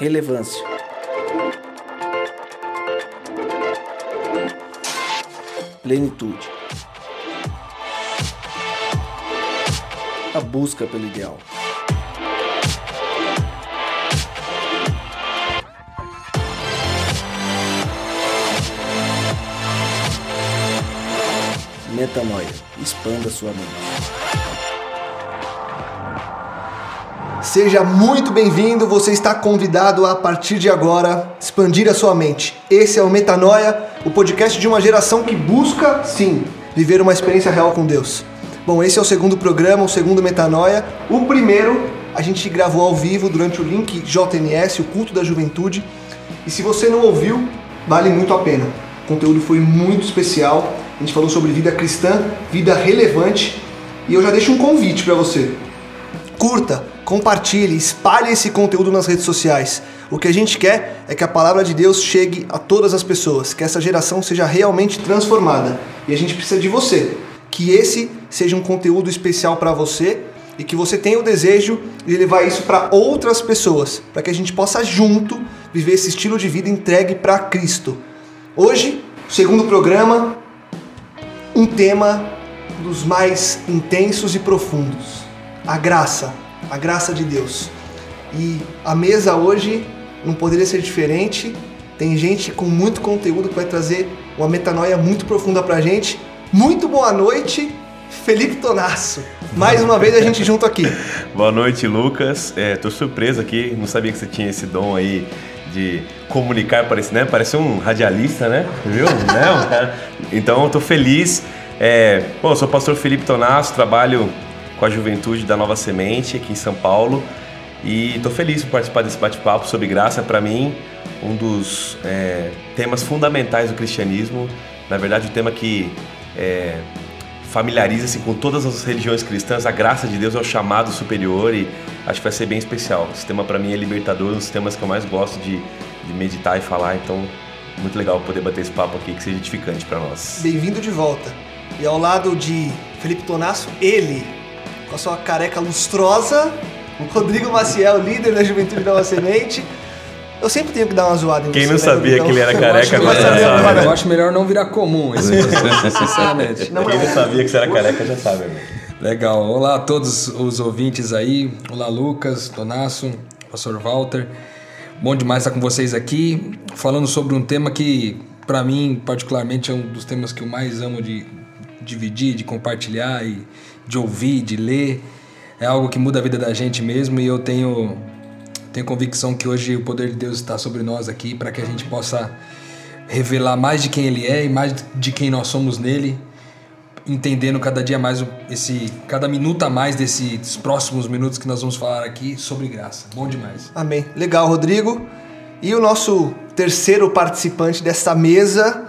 Relevância. Plenitude. A busca pelo ideal. Metanoia. Expanda sua mente. Seja muito bem-vindo, você está convidado a, a partir de agora expandir a sua mente. Esse é o Metanoia, o podcast de uma geração que busca, sim, viver uma experiência real com Deus. Bom, esse é o segundo programa, o segundo Metanoia. O primeiro a gente gravou ao vivo durante o link JNS, o culto da juventude. E se você não ouviu, vale muito a pena. O conteúdo foi muito especial. A gente falou sobre vida cristã, vida relevante. E eu já deixo um convite para você. Curta, compartilhe, espalhe esse conteúdo nas redes sociais. O que a gente quer é que a palavra de Deus chegue a todas as pessoas, que essa geração seja realmente transformada. E a gente precisa de você. Que esse seja um conteúdo especial para você e que você tenha o desejo de levar isso para outras pessoas, para que a gente possa junto viver esse estilo de vida entregue para Cristo. Hoje, segundo programa, um tema dos mais intensos e profundos: a graça, a graça de Deus. E a mesa hoje não poderia ser diferente. Tem gente com muito conteúdo que vai trazer uma metanoia muito profunda pra gente. Muito boa noite, Felipe Tonasso. Mais uma vez a gente junto aqui. Boa noite, Lucas. É, tô surpreso aqui, não sabia que você tinha esse dom aí de comunicar, parece, né? Parece um radialista, né? Viu? Não, cara. Então eu tô feliz. É, bom, eu sou o pastor Felipe Tonasso, trabalho com a juventude da Nova Semente aqui em São Paulo e tô feliz por participar desse bate-papo sobre graça. Para mim, um dos é, temas fundamentais do cristianismo. Na verdade, o tema que é, familiariza-se com todas as religiões cristãs, a graça de Deus é o chamado superior e acho que vai ser bem especial. Esse tema para mim é libertador, um dos temas que eu mais gosto de, de meditar e falar, então muito legal poder bater esse papo aqui, que seja edificante para nós. Bem-vindo de volta. E ao lado de Felipe Tonasso, ele, com a sua careca lustrosa, Rodrigo Maciel, líder da Juventude Nova Semente. Eu sempre tenho que dar uma zoada em Quem você, não né, sabia Rodrigão? que ele era careca agora eu sabe. eu acho melhor não virar comum isso, sinceramente. Não, Quem não sabia que você era careca já sabe, amigo. Legal. Olá a todos os ouvintes aí. Olá, Lucas, Tonasso, Pastor Walter. Bom demais estar com vocês aqui, falando sobre um tema que, para mim, particularmente, é um dos temas que eu mais amo de dividir, de compartilhar e de ouvir, de ler. É algo que muda a vida da gente mesmo e eu tenho, tenho convicção que hoje o poder de Deus está sobre nós aqui para que a gente possa revelar mais de quem Ele é e mais de quem nós somos nele entendendo cada dia mais esse cada minuto a mais desses próximos minutos que nós vamos falar aqui sobre graça. Bom demais. Amém. Legal, Rodrigo. E o nosso terceiro participante dessa mesa,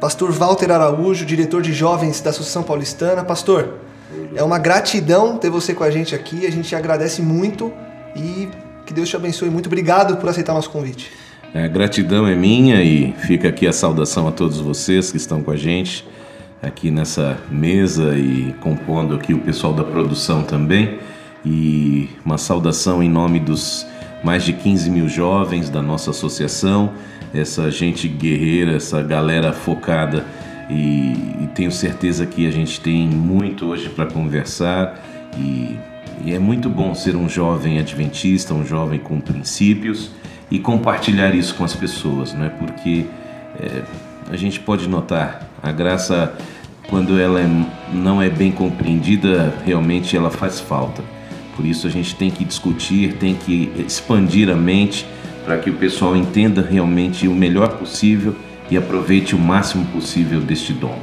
Pastor Walter Araújo, diretor de jovens da Associação Paulistana. Pastor, é uma gratidão ter você com a gente aqui. A gente agradece muito e que Deus te abençoe. Muito obrigado por aceitar nosso convite. É, gratidão é minha e fica aqui a saudação a todos vocês que estão com a gente aqui nessa mesa e compondo aqui o pessoal da produção também. E uma saudação em nome dos mais de 15 mil jovens da nossa associação, essa gente guerreira, essa galera focada. E, e tenho certeza que a gente tem muito hoje para conversar e e é muito bom ser um jovem adventista, um jovem com princípios e compartilhar isso com as pessoas, não é? Porque é, a gente pode notar a graça quando ela é- não é bem compreendida, realmente ela faz falta. Por isso a gente tem que discutir, tem que expandir a mente para que o pessoal entenda realmente o melhor possível e aproveite o máximo possível deste dom.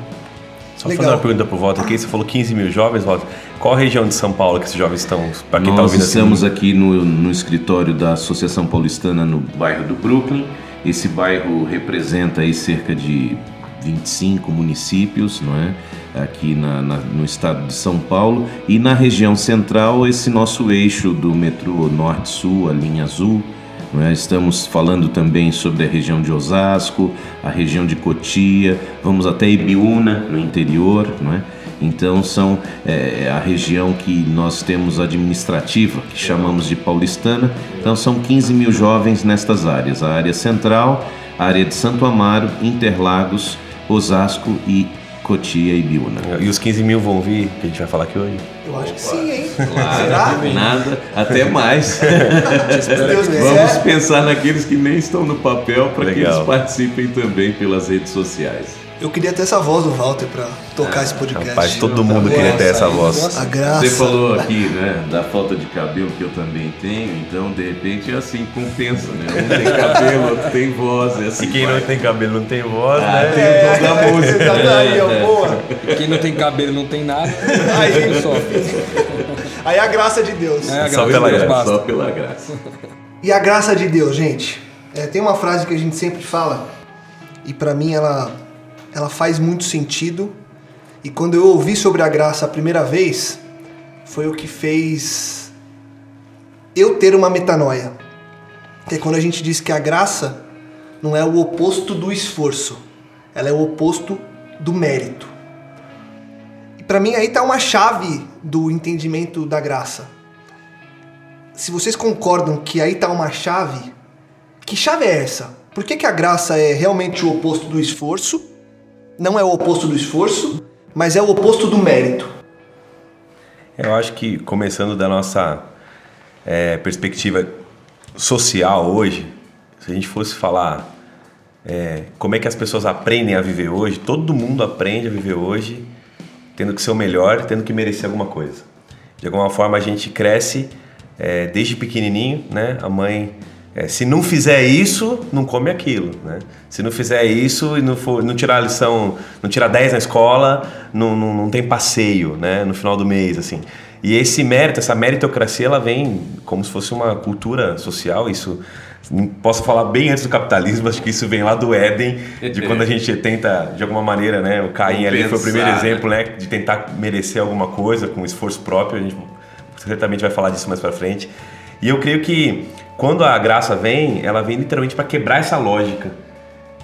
Só Legal. fazer uma pergunta pro Walter aqui. Você falou 15 mil jovens, Walter. Qual a região de São Paulo que esses jovens estão? Para quem está Nós ouvindo assim? estamos aqui no, no escritório da Associação Paulistana no bairro do Brooklyn. Esse bairro representa aí cerca de 25 municípios, não é? Aqui na- na- no estado de São Paulo e na região central esse nosso eixo do metrô Norte-Sul, a linha azul. Não é? Estamos falando também sobre a região de Osasco, a região de Cotia, vamos até Ibiúna no interior, não é? Então são é, a região que nós temos administrativa, que chamamos de paulistana. Então são 15 mil jovens nestas áreas: a área central, a área de Santo Amaro, Interlagos, Osasco e Cotia e Biúna. E os 15 mil vão vir, que a gente vai falar aqui hoje. Eu acho que sim, hein? Será? Nada, até mais. Vamos pensar naqueles que nem estão no papel para que eles participem também pelas redes sociais. Eu queria ter essa voz do Walter pra tocar esse podcast. Rapaz, todo mundo queria ter essa voz. A graça. Você falou aqui, né, da falta de cabelo que eu também tenho, então de repente é assim, compensa, né? Um tem cabelo, outro tem voz, é assim. E quem vai. não tem cabelo não tem voz, Ah, né? tem o dom da música. Tá daí, ó, boa. Quem não tem cabelo não tem nada. Aí. Sofre. Aí a graça de Deus. É, a Só graça pela de Deus graça, basta. Só pela graça. E a graça de Deus, gente. É, tem uma frase que a gente sempre fala e pra mim ela ela faz muito sentido. E quando eu ouvi sobre a graça a primeira vez, foi o que fez eu ter uma metanoia. Que é quando a gente diz que a graça não é o oposto do esforço, ela é o oposto do mérito. E pra mim aí tá uma chave do entendimento da graça se vocês concordam que aí tá uma chave, que chave é essa? Por que, que a graça é realmente o oposto do esforço? Não é o oposto do esforço, mas é o oposto do mérito. Eu acho que começando da nossa é, perspectiva social hoje, se a gente fosse falar é, como é que as pessoas aprendem a viver hoje, todo mundo aprende a viver hoje tendo que ser o melhor, tendo que merecer alguma coisa. De alguma forma a gente cresce é, desde pequenininho, né? A mãe, é, se não fizer isso, não come aquilo, né? Se não fizer isso e não, for, não tirar a lição, não tirar 10 na escola, não, não, não tem passeio, né? No final do mês, assim. E esse mérito, essa meritocracia, ela vem como se fosse uma cultura social, isso posso falar bem antes do capitalismo, acho que isso vem lá do Éden, de quando a gente tenta, de alguma maneira, né, o Caim ali foi o primeiro Compensar, né? exemplo, né, de tentar merecer alguma coisa com esforço próprio, a gente certamente vai falar disso mais pra frente. E eu creio que quando a graça vem, ela vem literalmente para quebrar essa lógica.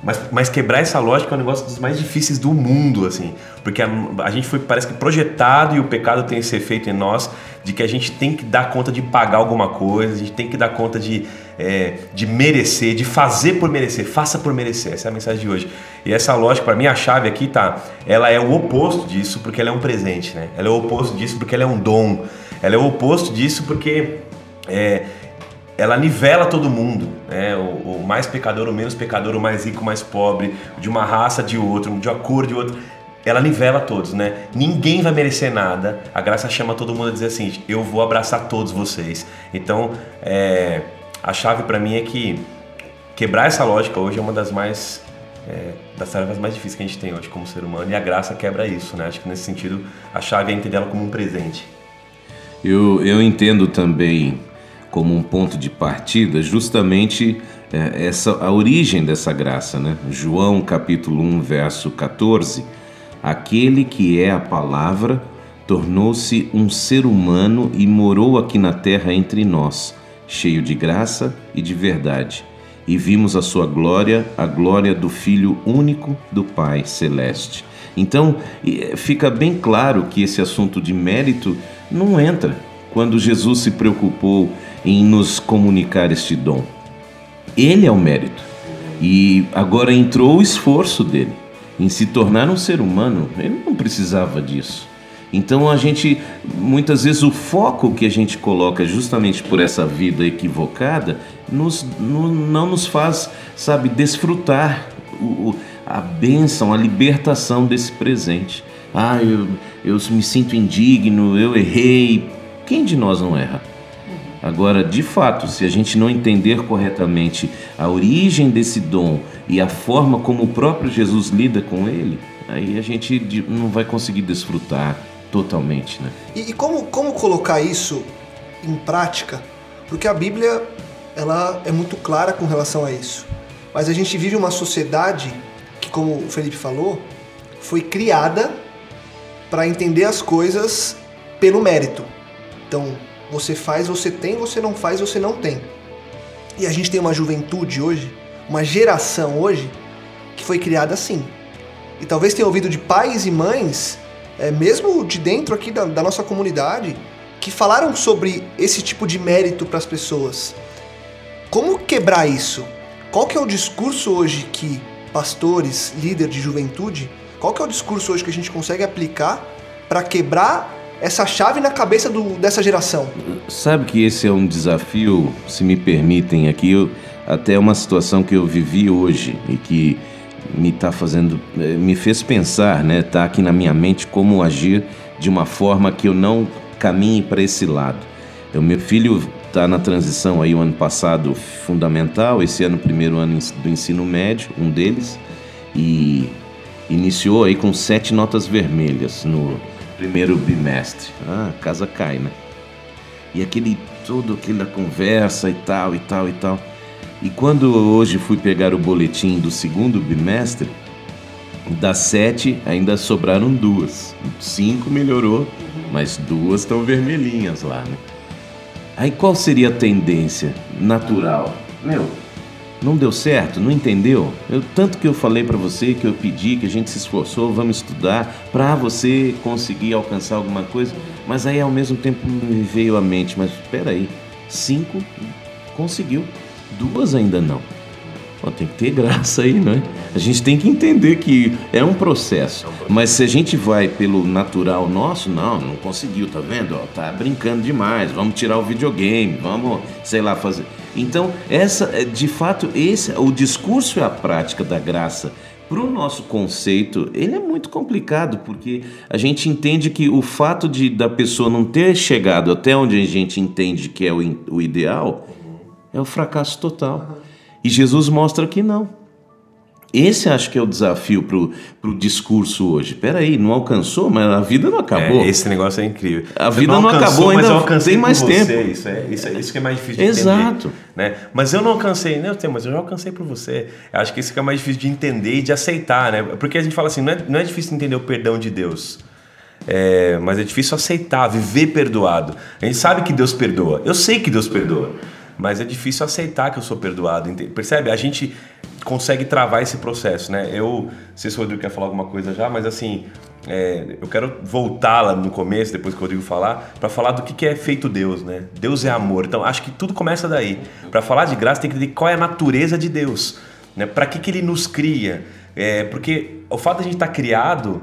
Mas, mas quebrar essa lógica é um negócio dos mais difíceis do mundo, assim. Porque a, a gente foi, parece que, projetado e o pecado tem esse efeito em nós de que a gente tem que dar conta de pagar alguma coisa, a gente tem que dar conta de, é, de merecer, de fazer por merecer, faça por merecer. Essa é a mensagem de hoje. E essa lógica, para mim, a chave aqui tá, ela é o oposto disso porque ela é um presente, né? Ela é o oposto disso porque ela é um dom. Ela é o oposto disso porque é, ela nivela todo mundo, né? O, o mais pecador, o menos pecador, o mais rico, o mais pobre, de uma raça, de outro, de uma cor, de outro. Ela nivela todos, né? Ninguém vai merecer nada. A graça chama todo mundo a dizer assim: eu vou abraçar todos vocês. Então, é, a chave para mim é que quebrar essa lógica hoje é uma das mais é, das tarefas mais difíceis que a gente tem hoje como ser humano e a graça quebra isso, né? Acho que nesse sentido a chave é entender ela como um presente. Eu, eu entendo também como um ponto de partida justamente é, essa a origem dessa graça, né? João capítulo 1, verso 14. Aquele que é a palavra tornou-se um ser humano e morou aqui na terra entre nós, cheio de graça e de verdade. E vimos a sua glória, a glória do Filho único do Pai celeste. Então, e, fica bem claro que esse assunto de mérito não entra quando Jesus se preocupou em nos comunicar este dom. Ele é o mérito. E agora entrou o esforço dele em se tornar um ser humano. Ele não precisava disso. Então a gente, muitas vezes, o foco que a gente coloca justamente por essa vida equivocada nos, no- não nos faz, sabe, desfrutar o- a bênção, a libertação desse presente. Ah, eu, eu me sinto indigno, eu errei. Quem de nós não erra? Agora, de fato, se a gente não entender corretamente a origem desse dom e a forma como o próprio Jesus lida com ele, aí a gente não vai conseguir desfrutar totalmente, né? E, e como, como colocar isso em prática? Porque a Bíblia ela é muito clara com relação a isso. Mas a gente vive uma sociedade que, como o Felipe falou, foi criada para entender as coisas pelo mérito. Então, você faz, você tem, você não faz, você não tem. E a gente tem uma juventude hoje, uma geração hoje, que foi criada assim. E talvez tenha ouvido de pais e mães, é, mesmo de dentro aqui da, da nossa comunidade, que falaram sobre esse tipo de mérito para as pessoas. Como quebrar isso? Qual que é o discurso hoje que pastores, líder de juventude, qual que é o discurso hoje que a gente consegue aplicar para quebrar essa chave na cabeça do- dessa geração? Sabe que esse é um desafio, se me permitem aqui, eu- até uma situação que eu vivi hoje e que me tá fazendo, eh, me fez pensar, né? Tá aqui na minha mente como agir de uma forma que eu não caminhe para esse lado. Meu filho tá na transição aí o ano passado fundamental, esse ano primeiro ano do ensino médio, um deles, e iniciou aí com sete notas vermelhas no primeiro bimestre. Ah, a casa cai, né? E aquele todo aquela conversa e tal e tal e tal. E quando hoje fui pegar o boletim do segundo bimestre, das sete ainda sobraram duas. Cinco melhorou, mas duas estão vermelhinhas lá, né? Aí qual seria a tendência natural? Meu, não deu certo, não entendeu? Eu, tanto que eu falei pra você, que eu pedi, que a gente se esforçou, vamos estudar pra você conseguir alcançar alguma coisa, mas aí ao mesmo tempo me veio à mente, mas espera aí, cinco conseguiu, duas ainda não. Pô, tem que ter graça aí, não é? A gente tem que entender que é um processo. Mas se a gente vai pelo natural nosso, não, não conseguiu, tá vendo? Ó, tá brincando demais, vamos tirar o videogame, vamos, sei lá, fazer. Então, essa, é, de fato, esse, o discurso e a prática da graça para o nosso conceito, ele é muito complicado, porque a gente entende que o fato de da pessoa não ter chegado até onde a gente entende que é o, o ideal, é o fracasso total. E Jesus mostra que não. Esse acho que é o desafio pro, pro discurso hoje. Peraí, não alcançou, mas a vida não acabou. É, esse negócio é incrível. A Você vida não alcançou, acabou, mas ainda tem mais por você. tempo. Isso é, isso é isso que é mais difícil de Exato. entender. Né? Mas eu não alcancei, né? Mas eu já alcancei por você. Eu acho que isso que é mais difícil de entender e de aceitar, né? Porque a gente fala assim, não é, não é difícil entender o perdão de Deus. É, mas é difícil aceitar, viver perdoado. A gente sabe que Deus perdoa. Eu sei que Deus perdoa. Mas é difícil aceitar que eu sou perdoado. Percebe? A gente consegue travar esse processo, né? Eu, não sei se o Rodrigo quer falar alguma coisa já, mas assim, é, eu quero voltar lá no começo, depois que o Rodrigo falar, para falar do que, que é feito Deus, né? Deus é amor. Então, acho que tudo começa daí. Para falar de graça, tem que entender qual é a natureza de Deus, né? Para que, que ele nos cria? É, porque o fato de a gente estar criado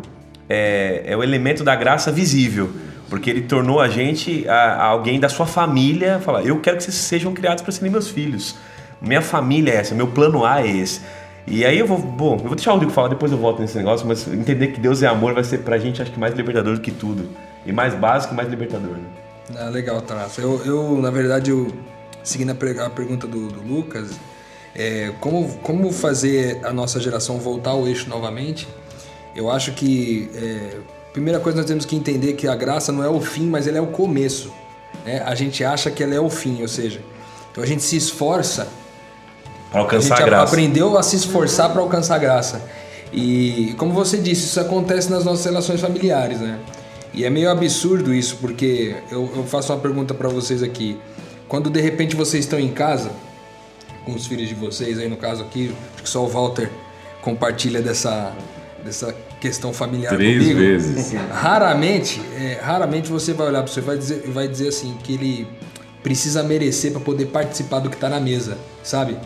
é, é o elemento da graça visível. Porque ele tornou a gente a- a alguém da sua família. Falar, eu quero que vocês sejam criados para serem meus filhos. Minha família é essa, meu plano A é esse. E aí eu vou, bom, eu vou deixar o Rodrigo falar, depois eu volto nesse negócio, mas entender que Deus é amor vai ser pra gente, acho que mais libertador do que tudo. E mais básico, mais libertador, né? Ah, legal, Tanato. Eu, eu, na verdade, eu, seguindo a, a pergunta do, do Lucas, é, como, como fazer a nossa geração voltar ao eixo novamente? Eu acho que, é, primeira coisa, nós temos que entender que a graça não é o fim, mas ela é o começo. né? A gente acha que ela é o fim, ou seja, então a gente se esforça Pra a alcançar gente a graça. aprendeu a se esforçar para alcançar a graça. E como você disse, isso acontece nas nossas relações familiares, né? E é meio absurdo isso, porque eu, eu faço uma pergunta para vocês aqui. Quando de repente vocês estão em casa, com os filhos de vocês, aí no caso aqui, acho que só o Walter compartilha dessa, dessa questão familiar Três comigo. vezes. Raramente, é, raramente você vai olhar para você e vai dizer, vai dizer assim que ele precisa merecer para poder participar do que tá na mesa, sabe?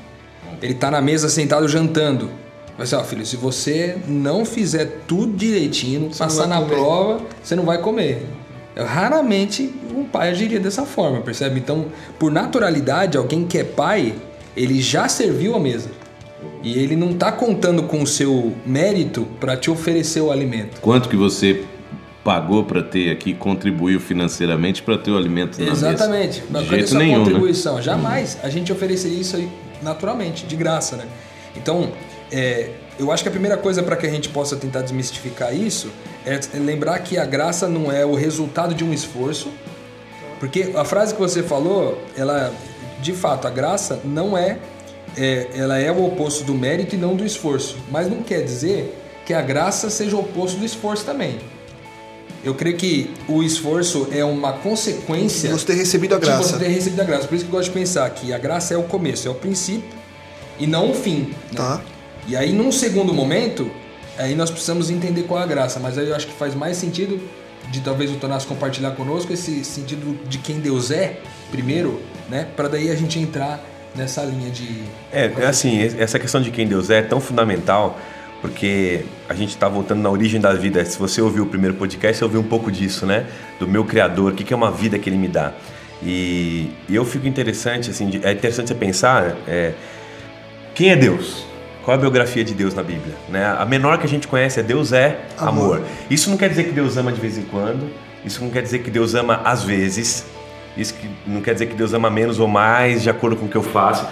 Ele tá na mesa sentado jantando. Vai ser, ó, filho, se você não fizer tudo direitinho, passar na prova, você não vai comer. Eu, raramente um pai agiria dessa forma, percebe? Então, por naturalidade, alguém que é pai, ele já serviu a mesa. E ele não tá contando com o seu mérito para te oferecer o alimento. Quanto que você pagou para ter aqui, contribuiu financeiramente para ter o alimento na Exatamente. mesa? De jeito nenhum, né? contribuição? Jamais a gente ofereceria isso aí naturalmente, de graça, né? Então, é, eu acho que a primeira coisa para que a gente possa tentar desmistificar isso é lembrar que a graça não é o resultado de um esforço, porque a frase que você falou, ela, de fato, a graça não é, é ela é o oposto do mérito e não do esforço, mas não quer dizer que a graça seja o oposto do esforço também. Eu creio que o esforço é uma consequência de você ter recebido a de graça. você ter recebido a graça. Por isso que eu gosto de pensar que a graça é o começo, é o princípio e não o fim. né? Tá. E aí, num segundo momento, aí nós precisamos entender qual é a graça. Mas aí eu acho que faz mais sentido de talvez o Tonás compartilhar conosco esse sentido de quem Deus é, primeiro, né? Para daí a gente entrar nessa linha de. É, é assim, essa questão de quem Deus é é tão fundamental, porque a gente está voltando na origem da vida. Se você ouviu o primeiro podcast, você ouviu um pouco disso, né? Do meu Criador, o que que é uma vida que Ele me dá. E, e eu fico interessante, assim, é interessante você pensar, é, quem é Deus? Qual é a biografia de Deus na Bíblia? Né? A menor que a gente conhece é Deus é amor. Amor. Isso não quer dizer que Deus ama de vez em quando, isso não quer dizer que Deus ama às vezes, isso que não quer dizer que Deus ama menos ou mais de acordo com o que eu faço.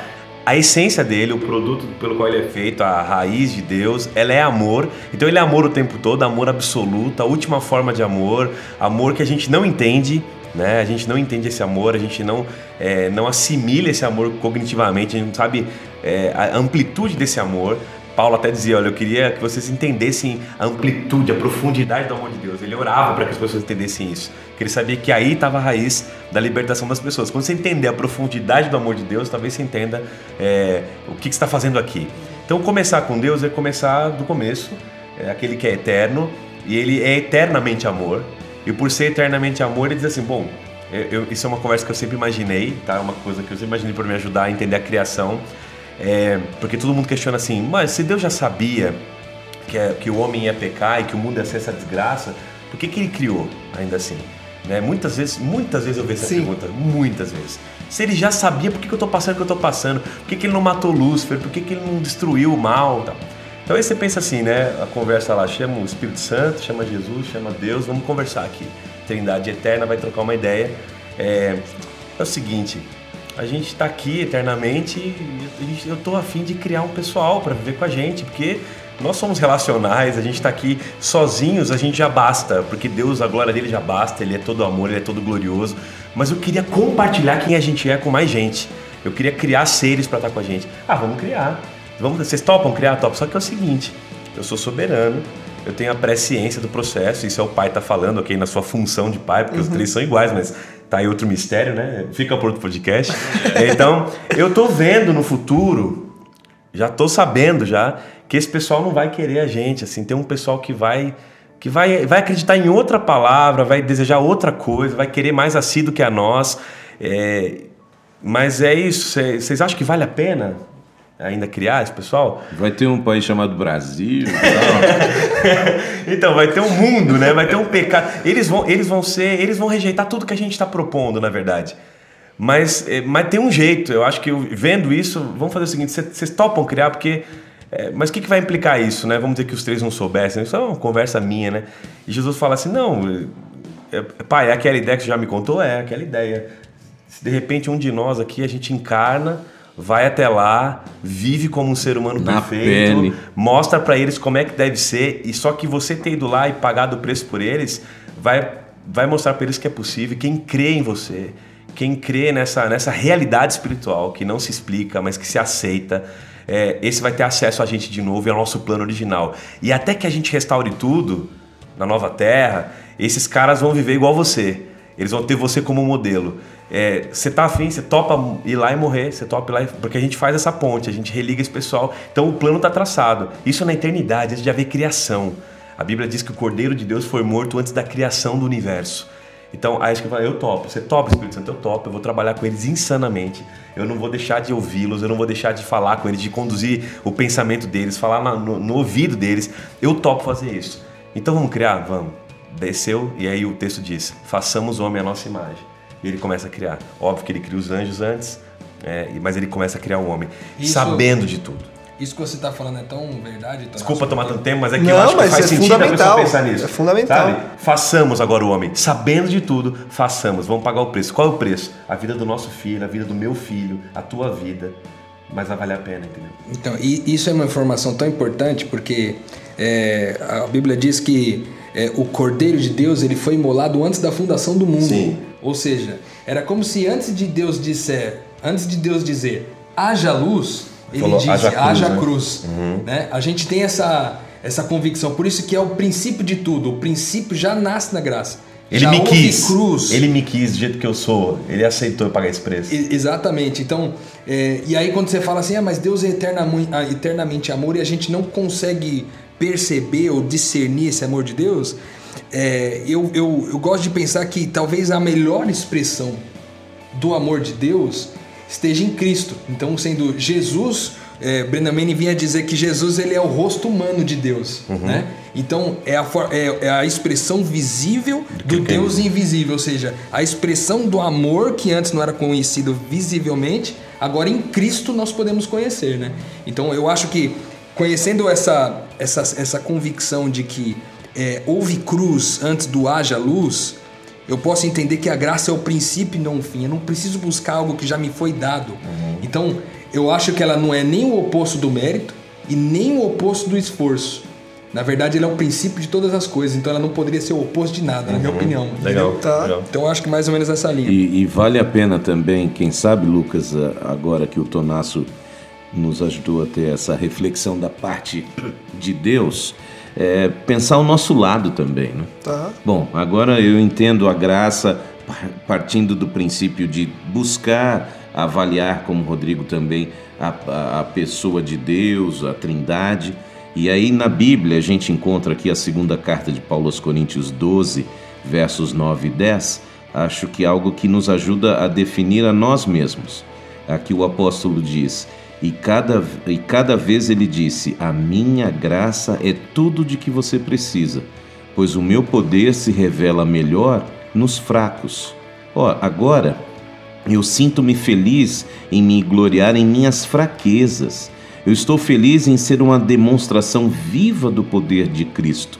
A essência dele, o produto pelo qual ele é feito, a raiz de Deus, ela é amor. Então ele é amor o tempo todo, amor absoluto, a última forma de amor, amor que a gente não entende, né? A gente não entende esse amor, a gente não, é, não assimila esse amor cognitivamente, a gente não sabe é, a amplitude desse amor. Paulo até dizia, olha, eu queria que vocês entendessem a amplitude, a profundidade do amor de Deus. Ele orava para que as pessoas entendessem isso, que ele sabia que aí estava a raiz da libertação das pessoas. Quando você entender a profundidade do amor de Deus, talvez você entenda é, o que, está fazendo aqui. Então, começar com Deus é começar do começo, é aquele que é eterno, e ele é eternamente amor. E por ser eternamente amor, ele diz assim, bom, eu- isso é uma conversa que eu sempre imaginei, tá? É uma coisa que eu sempre imaginei para me ajudar a entender a criação. É, porque todo mundo questiona assim, mas se Deus já sabia que, é- que o homem ia pecar e que o mundo ia ser essa desgraça, por que, que ele criou ainda assim? Né? Muitas vezes, muitas vezes eu vejo essa Sim. pergunta, muitas vezes. Se ele já sabia, por que, que eu tô passando o que eu tô passando? Por que, que ele não matou Lúcifer? Por que, que ele não destruiu o mal? Tal? Então aí você pensa assim, né? A conversa lá, chama o Espírito Santo, chama Jesus, chama Deus, vamos conversar aqui. Trindade eterna vai trocar uma ideia. É, é o seguinte, a gente está aqui eternamente e eu tô afim de criar um pessoal para viver com a gente, porque nós somos relacionais, a gente está aqui sozinhos, a gente já basta, porque Deus, a glória dele já basta, ele é todo amor, ele é todo glorioso. Mas eu queria compartilhar quem a gente é com mais gente. Eu queria criar seres para estar com a gente. Ah, vamos criar. Vamos, vocês topam criar? Top. Só que é o seguinte, eu sou soberano, eu tenho a presciência do processo, isso é o pai tá falando, ok, na sua função de pai, porque os três são iguais, mas tá aí outro mistério, né? Fica por outro podcast. Então, eu tô vendo no futuro, já tô sabendo já, que esse pessoal não vai querer a gente, assim, tem um pessoal que vai que vai, vai acreditar em outra palavra, vai desejar outra coisa, vai querer mais a si do que a nós. É, mas é isso, vocês acham que vale a pena ainda criar esse pessoal? Vai ter um país chamado Brasil. Então, vai ter um mundo, né? Vai ter um pecado. Eles vão, eles vão ser, eles vão rejeitar tudo que a gente está propondo, na verdade. Mas, eh, mas tem um jeito. Eu acho que eu- vendo isso, vamos fazer o seguinte: cê- vocês topam criar, porque. eh, mas o que, que vai implicar isso, né? Vamos dizer que os três não soubessem. Isso é uma conversa minha, né? E Jesus fala assim: não, eh, pai, é aquela ideia que você já me contou? É aquela ideia. Se de repente um de nós aqui a gente encarna, vai até lá, vive como um ser humano Na perfeito, pele. mostra pra eles como é que deve ser e só que você ter ido lá e pagado o preço por eles vai vai mostrar pra eles que é possível. Quem crê em você, quem crê nessa nessa realidade espiritual que não se explica, mas que se aceita, é, esse vai ter acesso a gente de novo e ao nosso plano original. E até que a gente restaure tudo na nova terra, esses caras vão viver igual você. Eles vão ter você como modelo. É, você tá afim, você topa ir lá e morrer, você topa ir lá, e- porque a gente faz essa ponte, a gente religa esse pessoal. Então o plano tá traçado. Isso na eternidade, antes de haver criação. A Bíblia diz que o Cordeiro de Deus foi morto antes da criação do universo. Então, aí que eu falo, eu topo. Você topa, Espírito Santo, eu topo. Eu vou trabalhar com eles insanamente. Eu não vou deixar de ouvi-los, eu não vou deixar de falar com eles, de conduzir o pensamento deles, falar no, no ouvido deles. Eu topo fazer isso. Então vamos criar? Vamos. Desceu, e aí o texto diz: façamos homem à nossa imagem. E ele começa a criar. Óbvio que ele cria os anjos antes, é, mas ele começa a criar o homem, Isso- sabendo de tudo. Isso que você tá falando é tão verdade, Tonás, Desculpa tomar tanto tempo, mas é que Não, eu acho que faz é sentido a pessoa fundamental. pensar nisso. É fundamental. Sabe? Façamos agora o homem. Sabendo de tudo, façamos. Vamos pagar o preço. Qual é o preço? A vida do nosso filho, a vida do meu filho, a tua vida. mas vai valer a pena, entendeu? Então, e isso é uma informação tão importante porque é, a Bíblia diz que é, o Cordeiro de Deus ele foi imolado antes da fundação do mundo. Sim. Ou seja, era como se antes de Deus disser, antes de Deus dizer haja luz, ele Falou, disse "Haja haja cruz", cruz. né? né? A gente tem essa, essa convicção, por isso que é o princípio de tudo. O princípio já nasce na graça. Ele já me quis. cruz. Ele me quis do jeito que eu sou. Ele aceitou eu pagar esse preço. E- Exatamente. Então, é, e aí quando você fala assim, ah, mas Deus é eternamente, ah, eternamente amor e a gente não consegue perceber ou discernir esse amor de Deus, é, eu, eu, eu gosto de pensar que talvez a melhor expressão do amor de Deus esteja em Cristo. Então, sendo Jesus, é, Brennan Manning vinha dizer que Jesus ele é o rosto humano de Deus, né? Então é a, é, é a expressão visível do é Deus invisível, ou seja, a expressão do amor que antes não era conhecido visivelmente, agora em Cristo nós podemos conhecer, né? Então eu acho que conhecendo essa essa, essa convicção de que é, houve cruz antes do haja luz, eu posso entender que a graça é o princípio e não o fim. Eu não preciso buscar algo que já me foi dado. Então, eu acho que ela não é nem o oposto do mérito e nem o oposto do esforço. Na verdade, ela é o princípio de todas as coisas. Então, ela não poderia ser o oposto de nada, na minha opinião. Legal. Tá. legal. Então, eu acho que mais ou menos essa linha. E, e vale a pena também, quem sabe, Lucas, agora que o Tonasso nos ajudou a ter essa reflexão da parte de Deus, é, pensar o nosso lado também, né? Tá. Bom, agora eu entendo a graça par- partindo do princípio de buscar avaliar, como Rodrigo também, a, a- a pessoa de Deus, a trindade. E aí na Bíblia a gente encontra aqui a segunda carta de Paulo aos Coríntios 12, versos 9 e 10. Acho que é algo que nos ajuda a definir a nós mesmos. Aqui o apóstolo diz: e cada, e cada vez ele disse: A minha graça é tudo de que você precisa, pois o meu poder se revela melhor nos fracos. Ó, agora eu sinto-me feliz em me gloriar em minhas fraquezas. Eu estou feliz em ser uma demonstração viva do poder de Cristo.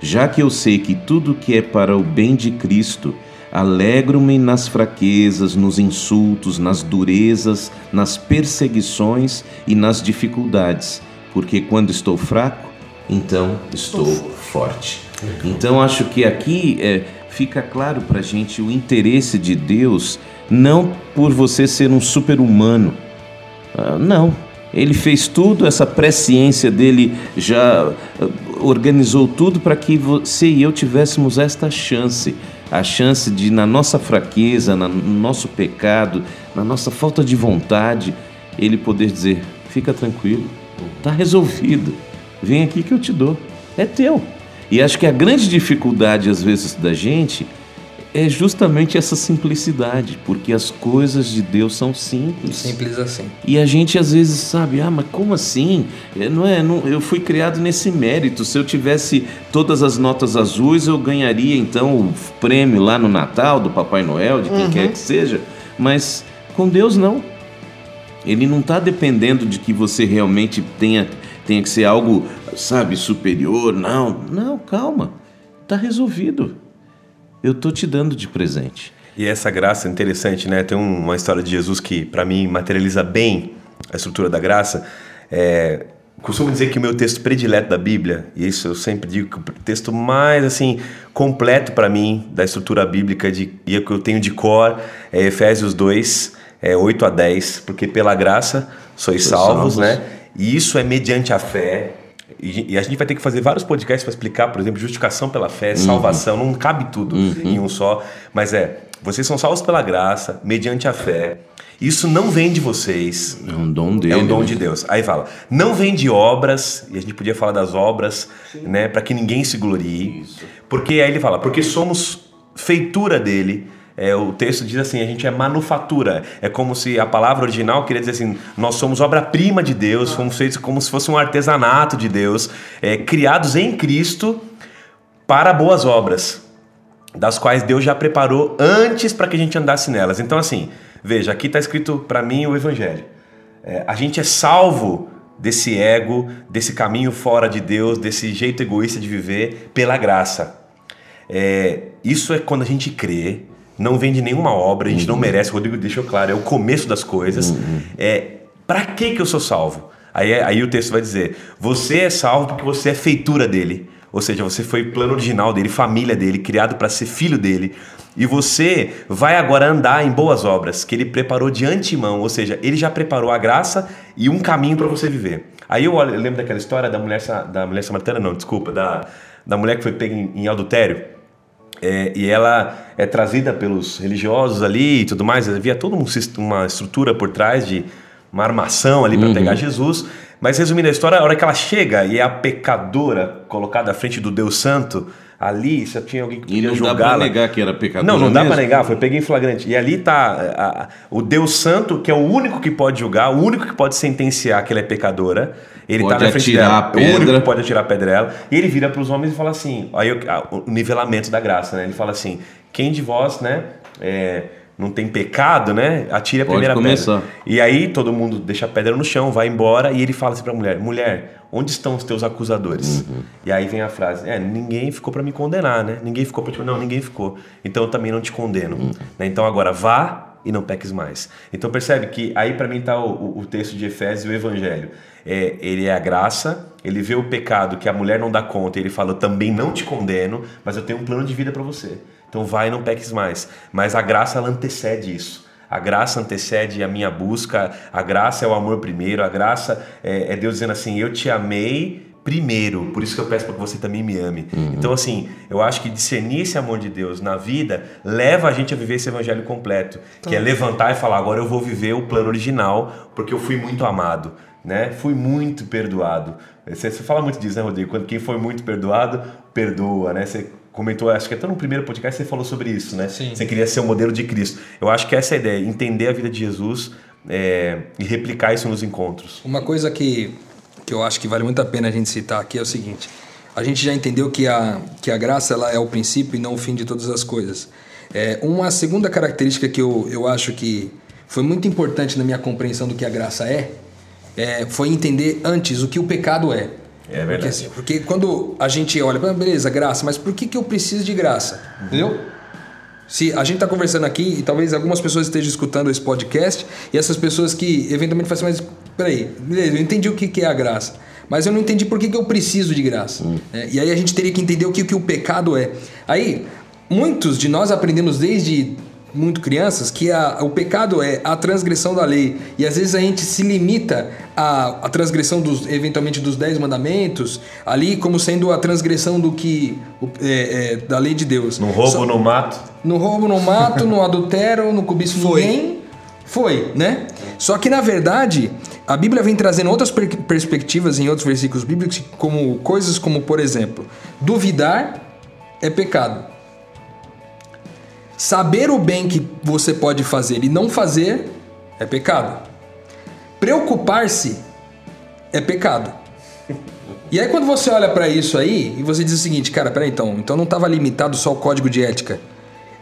Já que eu sei que tudo que é para o bem de Cristo, alegro-me nas fraquezas, nos insultos, nas durezas, nas perseguições e nas dificuldades, porque quando estou fraco, então estou forte. Então acho que aqui é, fica claro para gente o interesse de Deus, não por você ser um super-humano, ah, não. Ele fez tudo, essa presciência dele já ah, organizou tudo para que você e eu tivéssemos esta chance. A chance de, na nossa fraqueza, na- no nosso pecado, na nossa falta de vontade, ele poder dizer: fica tranquilo, está resolvido, vem aqui que eu te dou, é teu. E acho que a grande dificuldade, às vezes, da gente é justamente essa simplicidade, porque as coisas de Deus são simples. Simples assim. E a gente às vezes sabe, ah, mas como assim? É, Não é, não- eu fui criado nesse mérito. Se eu tivesse todas as notas azuis, eu ganharia então o prêmio lá no Natal do Papai Noel, de quem quer que seja. Mas com Deus não. Ele não está dependendo de que você realmente tenha, tenha que ser algo, sabe, superior. Não, não, calma. Está resolvido. Eu tô te dando de presente. E essa graça é interessante, né? Tem um- uma história de Jesus que, para mim, materializa bem a estrutura da graça. É, costumo dizer que o meu texto predileto da Bíblia, e isso eu sempre digo que o texto mais assim completo para mim da estrutura bíblica de, e é o que eu tenho de cor é Efésios 2, é, 8 a 10, porque pela graça sois Sois salvos, salvos. né? E isso é mediante a fé. E e a gente vai ter que fazer vários podcasts para explicar, por exemplo, justificação pela fé, salvação, não cabe tudo em um só. Mas é, vocês são salvos pela graça, mediante a fé. Isso não vem de vocês, É um dom dele. é um dom né? de Deus. Aí fala, não vem de obras, e a gente podia falar das obras, né, para que ninguém se glorie. Porque aí ele fala, porque somos feitura dele. É, o texto diz assim, a gente é manufatura. É como se a palavra original queria dizer assim, nós somos obra-prima de Deus, fomos feitos como se fosse um artesanato de Deus, é, criados em Cristo para boas obras das quais Deus já preparou antes para que a gente andasse nelas. Então, assim, veja, aqui está escrito para mim o Evangelho. É, a gente é salvo desse ego, desse caminho fora de Deus, desse jeito egoísta de viver, pela graça. É, isso é quando a gente crê, não vem de nenhuma obra, a gente não merece. O Rodrigo deixou claro, é o começo das coisas. É Para que que eu sou salvo? Aí, aí o texto vai dizer: você é salvo porque você é feitura dele. Ou seja, você foi plano original dele, família dele, criado para ser filho dele. E você vai agora andar em boas obras que ele preparou de antemão, ou seja, ele já preparou a graça e um caminho para você viver. Aí eu, olho- eu lembro daquela história da mulher, da mulher samaritana, não, desculpa, da, da mulher que foi pega em, em adultério. É, e ela é trazida pelos religiosos ali e tudo mais. Havia toda um uma estrutura por trás de uma armação ali para pegar Jesus. Mas resumindo a história, a hora que ela chega e é a pecadora colocada à frente do Deus Santo, ali só tinha alguém que E podia não dá julgá-la. negar que era pecador. Não, não dá pra negar, foi peguei em flagrante. E ali tá a- a- o Deus Santo, que é o único que pode julgar, o único que pode sentenciar que ela é pecadora. Ele Pode tá na frente dela. a O único pedra. que pode atirar a pedra dela. E ele vira para os homens e fala assim: aí o, a- o nivelamento da graça, né? Ele fala assim: quem de vós, né? é, não tem pecado, né? Atire a Pode primeira começar. pedra. E aí todo mundo deixa a pedra no chão, vai embora e ele fala assim pra mulher: mulher, onde estão os teus acusadores? Uhum. E aí vem a frase: é, ninguém ficou pra me condenar, né? Ninguém ficou para te Não, ninguém ficou. Então eu também não te condeno. Uhum. Né? Então agora vá e não peques mais. Então percebe que aí pra mim tá o, o- o texto de Efésios e o Evangelho. É, ele é a graça, ele vê o pecado que a mulher não dá conta, e ele fala: eu também não te condeno, mas eu tenho um plano de vida pra você. Então vai e não peques mais. Mas a graça ela antecede isso. A graça antecede a minha busca, a graça é o amor primeiro, a graça é, é Deus dizendo assim: Eu te amei primeiro, por isso que eu peço para que você também me ame. Então, assim, eu acho que discernir esse amor de Deus na vida leva a gente a viver esse evangelho completo, que é levantar e falar: agora eu vou viver o plano original, porque eu fui muito amado. Né? Fui muito perdoado. Você, você fala muito disso, né, Rodrigo? Quando quem foi muito perdoado, perdoa, né? Você comentou, acho que até no primeiro podcast você falou sobre isso, né? Sim. Você queria ser o modelo de Cristo. Eu acho que essa é a ideia, entender a vida de Jesus é, e replicar isso nos encontros. Uma coisa que, que eu acho que vale muito a pena a gente citar aqui é o seguinte: a gente já entendeu que a, que a graça ela é o princípio e não o fim de todas as coisas. É, uma segunda característica que eu, eu acho que foi muito importante na minha compreensão do que a graça é, é foi entender antes o que o pecado é. É verdade. Porque, assim, porque quando a gente olha, "Ah, beleza, graça, mas por que, que eu preciso de graça? Entendeu? Se a gente está conversando aqui e talvez algumas pessoas estejam escutando esse podcast e essas pessoas que eventualmente falam assim, mas peraí, beleza, eu entendi o que, que é a graça, mas eu não entendi por que, que eu preciso de graça. né? E aí a gente teria que entender o que, que o pecado é. Aí, muitos de nós aprendemos desde muito crianças que a- o pecado é a transgressão da lei e às vezes a gente se limita à, à transgressão dos eventualmente dos dez mandamentos ali como sendo a transgressão do que o- é, é, da lei de Deus No roubo, Só- no mato. no roubo, no mato, no adultério, no cobiço Foi. ninguém. Foi, né? Só que na verdade, a Bíblia vem trazendo outras per- perspectivas em outros versículos bíblicos, como coisas como, por exemplo, duvidar é pecado. Saber o bem que você pode fazer e não fazer é pecado. Preocupar-se é pecado. E aí quando você olha pra isso aí e você diz o seguinte, cara, peraí então, então não estava limitado só ao código de ética.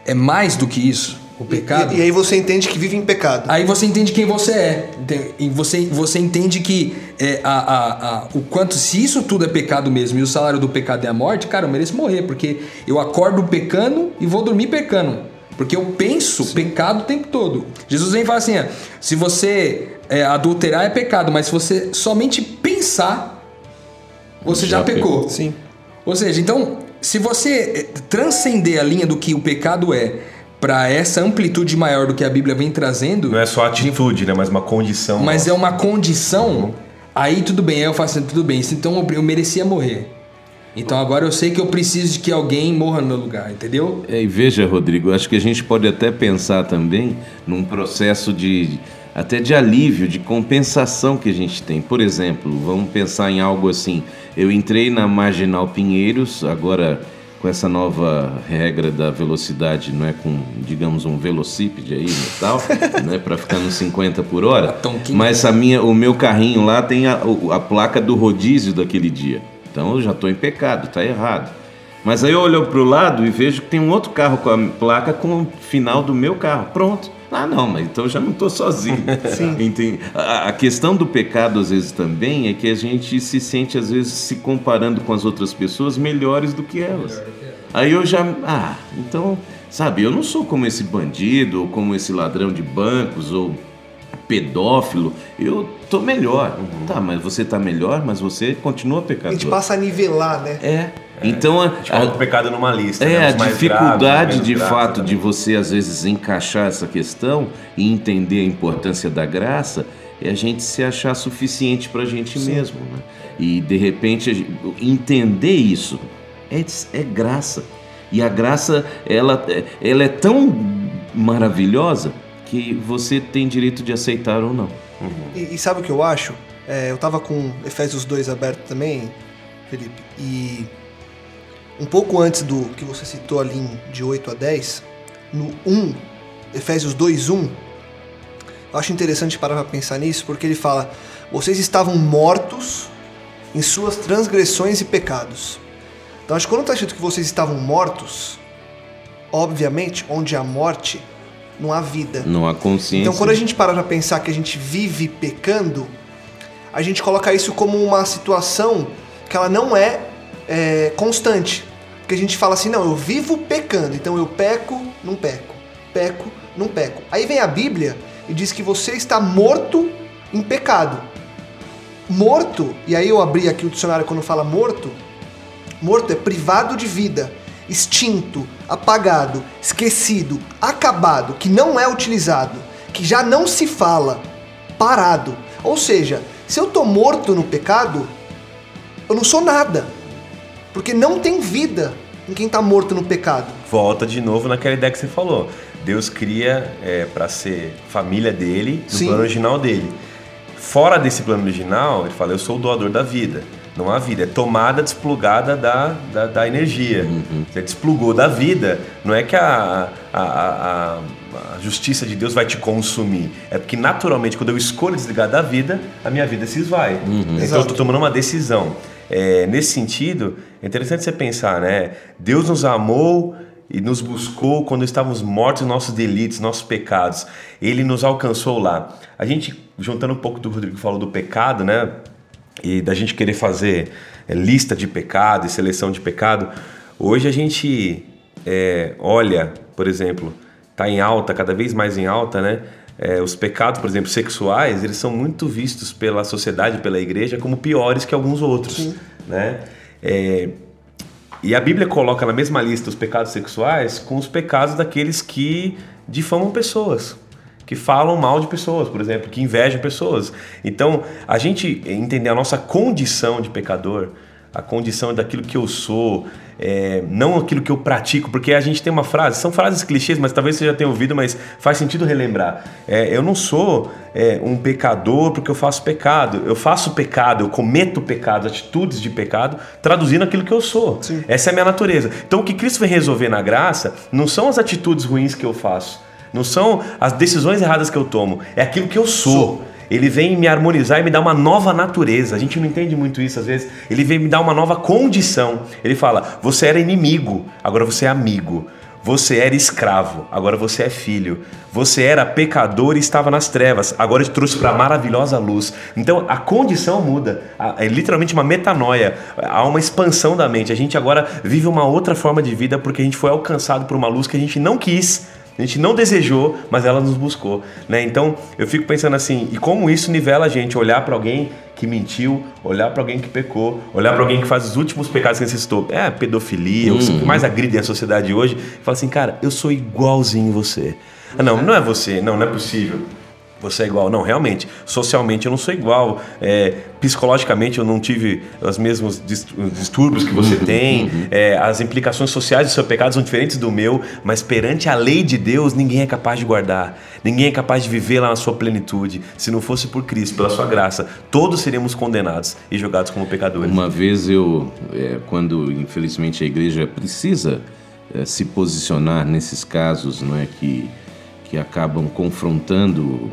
É mais do que isso, o pecado. E, e aí você entende que vive em pecado. Aí você entende quem você é. E você, você entende que é, a, a, a- o quanto, se isso tudo é pecado mesmo e o salário do pecado é a morte, cara, eu mereço morrer, porque eu acordo pecando e vou dormir pecando. Porque eu penso pecado o tempo todo. Jesus vem e fala assim: ó, se você é, adulterar é pecado, mas se você somente pensar, você já, Já pecou. Sim. Ou seja, então, se você eh, transcender a linha do que o pecado é para essa amplitude maior do que a Bíblia vem trazendo, Não é só atitude, né? Mas uma condição. mas é nossa. uma condição, aí tudo bem, aí eu faço assim, tudo bem, então eu merecia morrer. Então agora eu sei que eu preciso de que alguém morra no meu lugar, entendeu? É, e veja, Rodrigo, acho que a gente pode até pensar também num processo de até de alívio, de compensação que a gente tem. Por exemplo, vamos pensar em algo assim. Eu entrei na Marginal Pinheiros, agora com essa nova regra da velocidade, não é com, digamos, um velocípede aí e tal, né, para ficar nos 50 por hora. Tonquinho. Mas a minha, o meu carrinho lá tem a, a placa do rodízio daquele dia. Então eu já estou em pecado, está errado. Mas aí eu olho para o lado e vejo que tem um outro carro com a placa com o final do meu carro. Pronto. Ah, não, mas então eu já não estou sozinho. Sim. A, a questão do pecado, às vezes, também é que a gente se sente, às vezes, se comparando com as outras pessoas melhores do que elas. Aí eu já. Ah, então, sabe, eu não sou como esse bandido, ou como esse ladrão de bancos, ou pedófilo, eu tô melhor. Tá, mas você tá melhor, mas você continua A pecador. gente passa a nivelar, né? É. Então a, A gente coloca o pecado numa lista. é, né? a dificuldade graves, de fato de também. você às vezes encaixar essa questão e entender a importância da graça é a gente se achar suficiente pra gente mesmo, né? E de repente a entender isso é, é graça. E a graça ela, ela é tão maravilhosa que você tem direito de aceitar ou não. E, e sabe o que eu acho? É, eu tava com Efésios 2 aberto também, Felipe, e um pouco antes do que você citou ali de 8 a 10, no 1, Efésios 2, 1, eu acho interessante parar pra pensar nisso, porque ele fala: vocês estavam mortos em suas transgressões e pecados. Então acho que quando está escrito que vocês estavam mortos, obviamente, onde há morte, não há vida. Não há consciência. Então, quando a gente para pra pensar que a gente vive pecando, a gente coloca isso como uma situação que ela não é, é, constante. Porque a gente fala assim, não, eu vivo pecando, então eu peco, não peco. Peco, não peco. Aí vem a Bíblia e diz que você está morto em pecado. Morto, e aí eu abri aqui o dicionário quando fala morto, Morto é privado de vida, extinto, apagado, esquecido, acabado, que não é utilizado, que já não se fala, parado. Ou seja, se eu tô morto no pecado, eu não sou nada. Porque não tem vida em quem tá morto no pecado. Volta de novo naquela ideia que você falou. Deus cria é, para ser família dele, no Sim. plano original dele. Fora desse plano original, ele fala: Eu sou o doador da vida. Não há vida, é tomada desplugada da, da, da energia. Você desplugou da vida, não é que a, a, a, a- a justiça de Deus vai te consumir. É porque naturalmente, quando eu escolho desligar da vida, a minha vida se esvai. Então eu estou tomando uma decisão. É, nesse sentido, é interessante você pensar, né? Deus nos amou e nos buscou quando estávamos mortos em nossos delitos, nossos pecados. Ele nos alcançou lá. A gente, juntando um pouco do que o Rodrigo falou do pecado, né? E da gente querer fazer é, lista de pecado e seleção de pecado, hoje a gente é, olha, por exemplo, está em alta, cada vez mais em alta, né? É, os pecados, por exemplo, sexuais, eles são muito vistos pela sociedade, pela igreja, como piores que alguns outros, né? É, e a Bíblia coloca na mesma lista os pecados sexuais com os pecados daqueles que difamam pessoas, que falam mal de pessoas, por exemplo, que invejam pessoas. Então, a gente entender a nossa condição de pecador, a condição daquilo que eu sou, é, não aquilo que eu pratico, porque a gente tem uma frase, são frases clichês, mas talvez você já tenha ouvido, mas faz sentido relembrar. É, eu não sou é, um pecador porque eu faço pecado, eu faço pecado, eu cometo pecado, atitudes de pecado, traduzindo aquilo que eu sou. Essa é a minha natureza. Então o que Cristo vem resolver na graça não são as atitudes ruins que eu faço, não são as decisões erradas que eu tomo, é aquilo que eu sou. Ele vem me harmonizar e me dar uma nova natureza. A gente não entende muito isso às vezes. Ele vem me dar uma nova condição. Ele fala: você era inimigo, agora você é amigo. Você era escravo, agora você é filho. Você era pecador e estava nas trevas, agora te trouxe para a maravilhosa luz. Então a condição muda, é literalmente uma metanoia, há uma expansão da mente. A gente agora vive uma outra forma de vida porque a gente foi alcançado por uma luz que a gente não quis, a gente não desejou, mas ela nos buscou, né? Então, eu fico pensando assim, e como isso nivela a gente olhar para alguém que mentiu, olhar para alguém que pecou, olhar para alguém que faz os últimos pecados que necessitou, é a pedofilia, o que mais agride a sociedade hoje, e fala assim, cara, eu sou igualzinho você. Ah, não, não é você, não, não é possível. Você é igual. Não, realmente, socialmente eu não sou igual. É, psicologicamente eu não tive os mesmos dis- distúrbios que você tem. É, as implicações sociais do seu pecado são diferentes do meu, mas perante a lei de Deus, ninguém é capaz de guardar. Ninguém é capaz de viver lá na sua plenitude. Se não fosse por Cristo, pela sua graça, todos seríamos condenados e jogados como pecadores. Uma vez eu, é, quando infelizmente a igreja precisa é, se posicionar nesses casos, não é que que acabam confrontando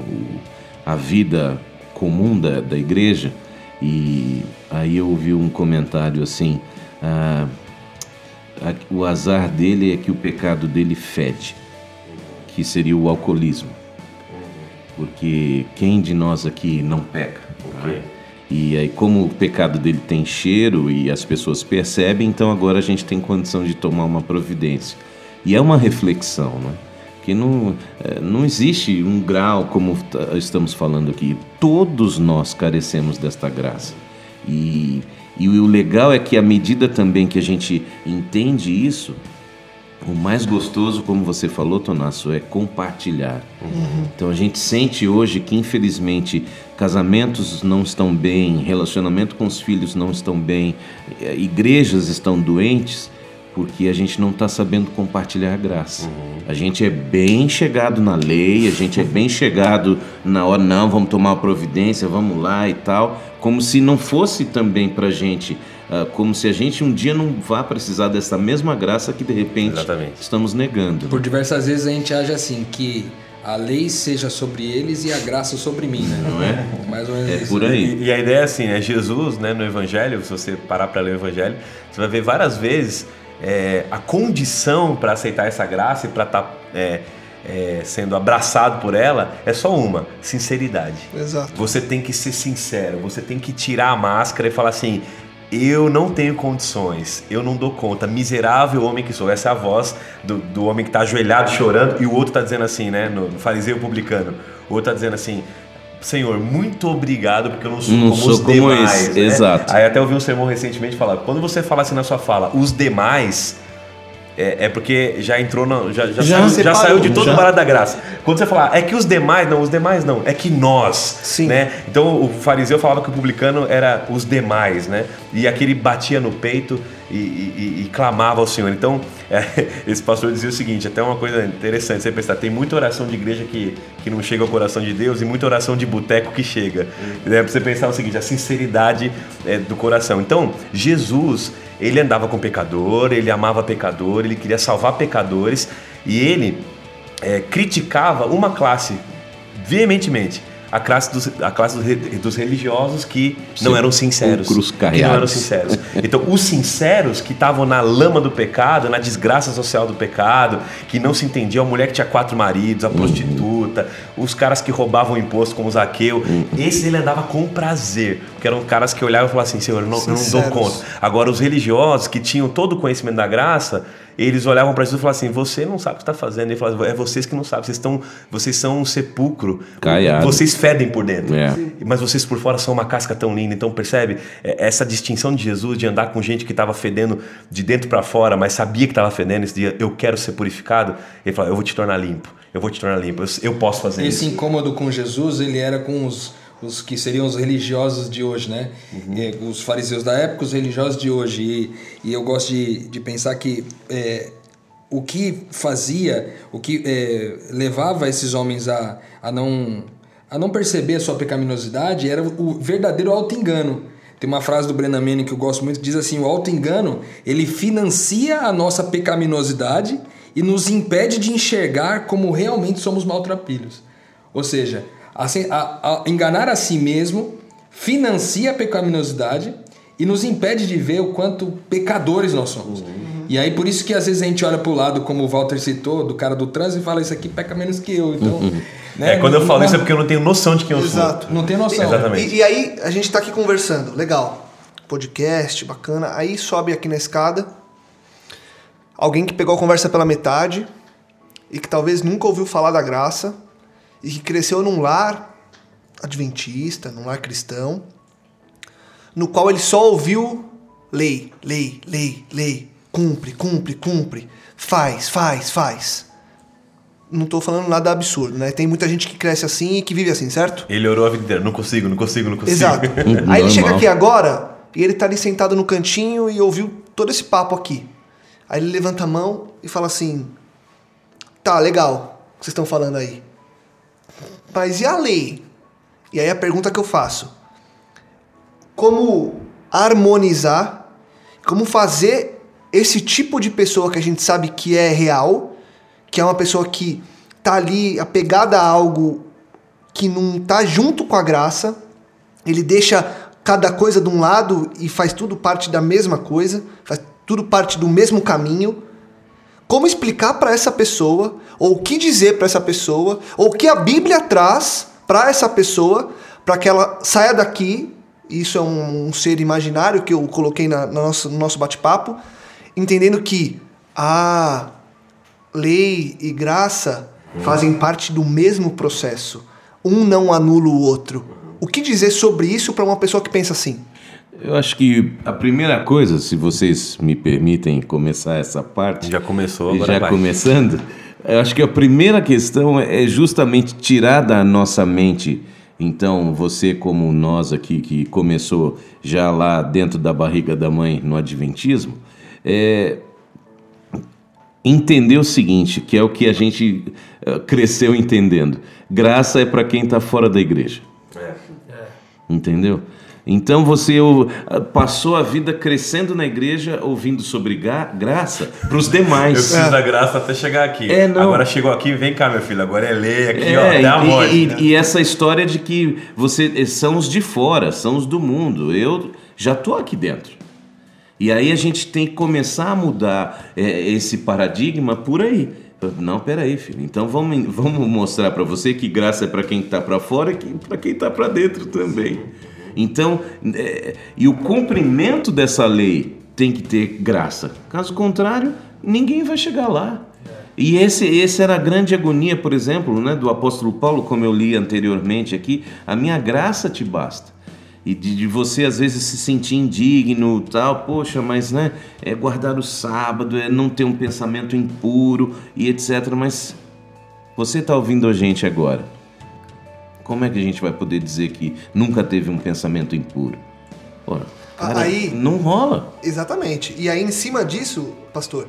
a vida comum da, da igreja, e aí eu ouvi um comentário assim: ah, o azar dele é que o pecado dele fede, que seria o alcoolismo, porque quem de nós aqui não peca? não é? E aí, como o pecado dele tem cheiro e as pessoas percebem, então agora a gente tem condição de tomar uma providência. E é uma reflexão, não é? Porque não, é, não existe um grau como estamos falando aqui. Todos nós carecemos desta graça. E, e o legal é que à medida também que a gente entende isso, o mais gostoso, como você falou, Tonasso, é compartilhar. Então a gente sente hoje que, infelizmente, casamentos não estão bem, relacionamento com os filhos não estão bem, eh, igrejas estão doentes, porque a gente não está sabendo compartilhar a graça. A gente é bem chegado na lei, a gente é bem chegado na hora, não, vamos tomar uma providência, vamos lá e tal, como se não fosse também para gente. ah, como se a gente um dia não vá precisar dessa mesma graça que de repente Exatamente. estamos negando. Por diversas vezes a gente age assim, que a lei seja sobre eles e a graça sobre mim, né? Não é? Mais ou menos É isso. por aí. E, e a ideia é assim, né? Jesus, né, no Evangelho, se você parar para ler o Evangelho, você vai ver várias vezes é, a condição para aceitar essa graça e para estar sendo abraçado por ela é só uma: sinceridade. Exato. Você tem que ser sincero, você tem que tirar a máscara e falar assim: eu não tenho condições, eu não dou conta, miserável homem que sou. Essa é a voz do, do homem que está ajoelhado chorando e o outro está dizendo assim, né? No, no fariseu publicano, o outro está dizendo assim. Senhor, muito obrigado porque eu não sou Não como sou os como demais. né? exato. Aí até ouvi um sermão recentemente falar: quando você fala assim na sua fala, os demais, é, é porque já entrou, na, já, já, Já saiu, já saiu de todo já. o barato da graça. Quando você falar, é que os demais, não, os demais não, é que nós, Sim. né? Então o fariseu falava que o publicano era os demais, né? E aquele batia no peito e, e- e- clamava ao Senhor. Então, é, esse pastor dizia o seguinte, até uma coisa interessante, você pensar, tem muita oração de igreja que, que não chega ao coração de Deus e muita oração de boteco que chega. Né? Pra você pensar o seguinte, a sinceridade é, do coração. Então, Jesus, ele andava com pecador, ele amava pecador, ele queria salvar pecadores e ele é, criticava uma classe veementemente. A classe dos, a classe dos, re- dos religiosos que não eram sinceros. Sepulcros Que não eram sinceros. Então, os sinceros que estavam na lama do pecado, na desgraça social do pecado, que não se entendiam, a mulher que tinha quatro maridos, a prostituta, os caras que roubavam imposto, como Zaqueu, esses ele andava com prazer, porque eram caras que olhavam e falavam assim: Senhor, eu não, eu não dou conta. Agora, os religiosos que tinham todo o conhecimento da graça, eles olhavam para Jesus e falavam assim: Você não sabe o que está fazendo. Ele falava: É vocês que não sabem, vocês, estão, vocês são um sepulcro. Caiado. Vocês fedem por dentro. É. Mas vocês por fora são uma casca tão linda. Então, percebe É, essa distinção de Jesus de andar com gente que estava fedendo de dentro para fora, mas sabia que estava fedendo esse dia. Eu quero ser purificado. Ele fala: Eu vou te tornar limpo. Eu vou te tornar limpo. Eu, eu posso fazer Esse isso. incômodo com Jesus, ele era com os, os que seriam os religiosos de hoje, né? E, os fariseus da época, os religiosos de hoje. E, e eu gosto de, de pensar que é, o que fazia, o que é, levava esses homens a, a, não, a não perceber a sua pecaminosidade era o verdadeiro auto-engano. Tem uma frase do Brennan Manning que eu gosto muito que diz assim: o auto-engano ele financia a nossa pecaminosidade e nos impede de enxergar como realmente somos maltrapilhos. Ou seja, assim, a- a- enganar a si mesmo financia a pecaminosidade e nos impede de ver o quanto pecadores nós somos. E aí por isso que às vezes a gente olha pro lado, como o Walter citou, do cara do trânsito e fala isso aqui peca menos que eu. Então, né, É, quando eu falo não- isso é porque eu não tenho noção de quem eu sou. Exato. não tem noção. Exatamente. E, e aí, a gente tá aqui conversando, legal. Podcast, bacana. Aí sobe aqui na escada. Alguém que pegou a conversa pela metade e que talvez nunca ouviu falar da graça e que cresceu num lar adventista, num lar cristão, no qual ele só ouviu lei, lei, lei, lei, cumpre, cumpre, cumpre, faz, faz, faz. Não tô falando nada absurdo, né? Tem muita gente que cresce assim e que vive assim, certo? Ele orou a vida inteira. Não consigo, não consigo, não consigo. Exato. Aí ele chega aqui agora e ele tá ali sentado no cantinho e ouviu todo esse papo aqui. Aí ele levanta a mão e fala assim: Tá, legal, o que vocês estão falando aí. Mas e a lei? E aí a pergunta que eu faço: Como harmonizar, como fazer esse tipo de pessoa que a gente sabe que é real, que é uma pessoa que tá ali apegada a algo que não tá junto com a graça, ele deixa cada coisa de um lado e faz tudo parte da mesma coisa, faz tudo parte do mesmo caminho. Como explicar para essa pessoa, ou o que dizer para essa pessoa, ou o que a Bíblia traz para essa pessoa, para que ela saia daqui. Isso é um, um ser imaginário que eu coloquei na, na nossa- no nosso bate-papo, entendendo que, ah, lei e graça fazem parte do mesmo processo. Um não anula o outro. O que dizer sobre isso para uma pessoa que pensa assim? Eu acho que a primeira coisa, se vocês me permitem começar essa parte. Já começou, agora Já vai. começando. Eu acho que a primeira questão é justamente tirar da nossa mente. Então, você, como nós aqui, que começou já lá dentro da barriga da mãe no Adventismo, é, entender o seguinte, que é o que a gente eh, cresceu entendendo. Graça é para quem está fora da igreja. Entendeu? Então você o- passou a vida crescendo na igreja ouvindo sobre graça para os Eu demais. preciso da graça até chegar aqui. É, não. Agora chegou aqui, vem cá, meu filho. Agora é lei aqui, ó, É, até a e- morte. e, né? e essa história de que você são os de fora, são os do mundo. Eu já tô aqui dentro. E aí a gente tem que começar a mudar é, esse paradigma por aí. Não, peraí, filho. Então vamos, vamos mostrar para você que graça é para quem está para fora e para quem está para dentro também. Então, é, e o cumprimento dessa lei tem que ter graça. Caso contrário, ninguém vai chegar lá. E esse, esse era a grande agonia, por exemplo, né, do apóstolo Paulo, como eu li anteriormente aqui. A minha graça te basta. E de, de você às vezes se sentir indigno, tal, poxa, mas né, é guardar o sábado, é não ter um pensamento impuro e etc. Mas você está ouvindo a gente agora. Como é que a gente vai poder dizer que nunca teve um pensamento impuro? Ora, cara, Aí- não rola. Exatamente. E aí, em cima disso, pastor,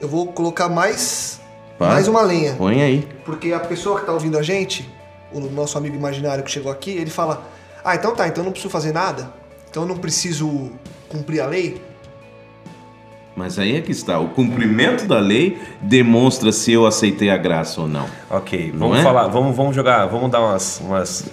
eu vou colocar mais, Pá. mais uma lenha. Põe aí. Porque a pessoa que está ouvindo a gente, o nosso amigo imaginário que chegou aqui, ele fala: Ah, então tá, então eu não preciso fazer nada? Então eu não preciso cumprir a lei? Mas aí é que está. O cumprimento da lei demonstra se eu aceitei a graça ou não. Ok, Não vamos é? falar, vamos, vamos jogar, vamos dar umas, umas,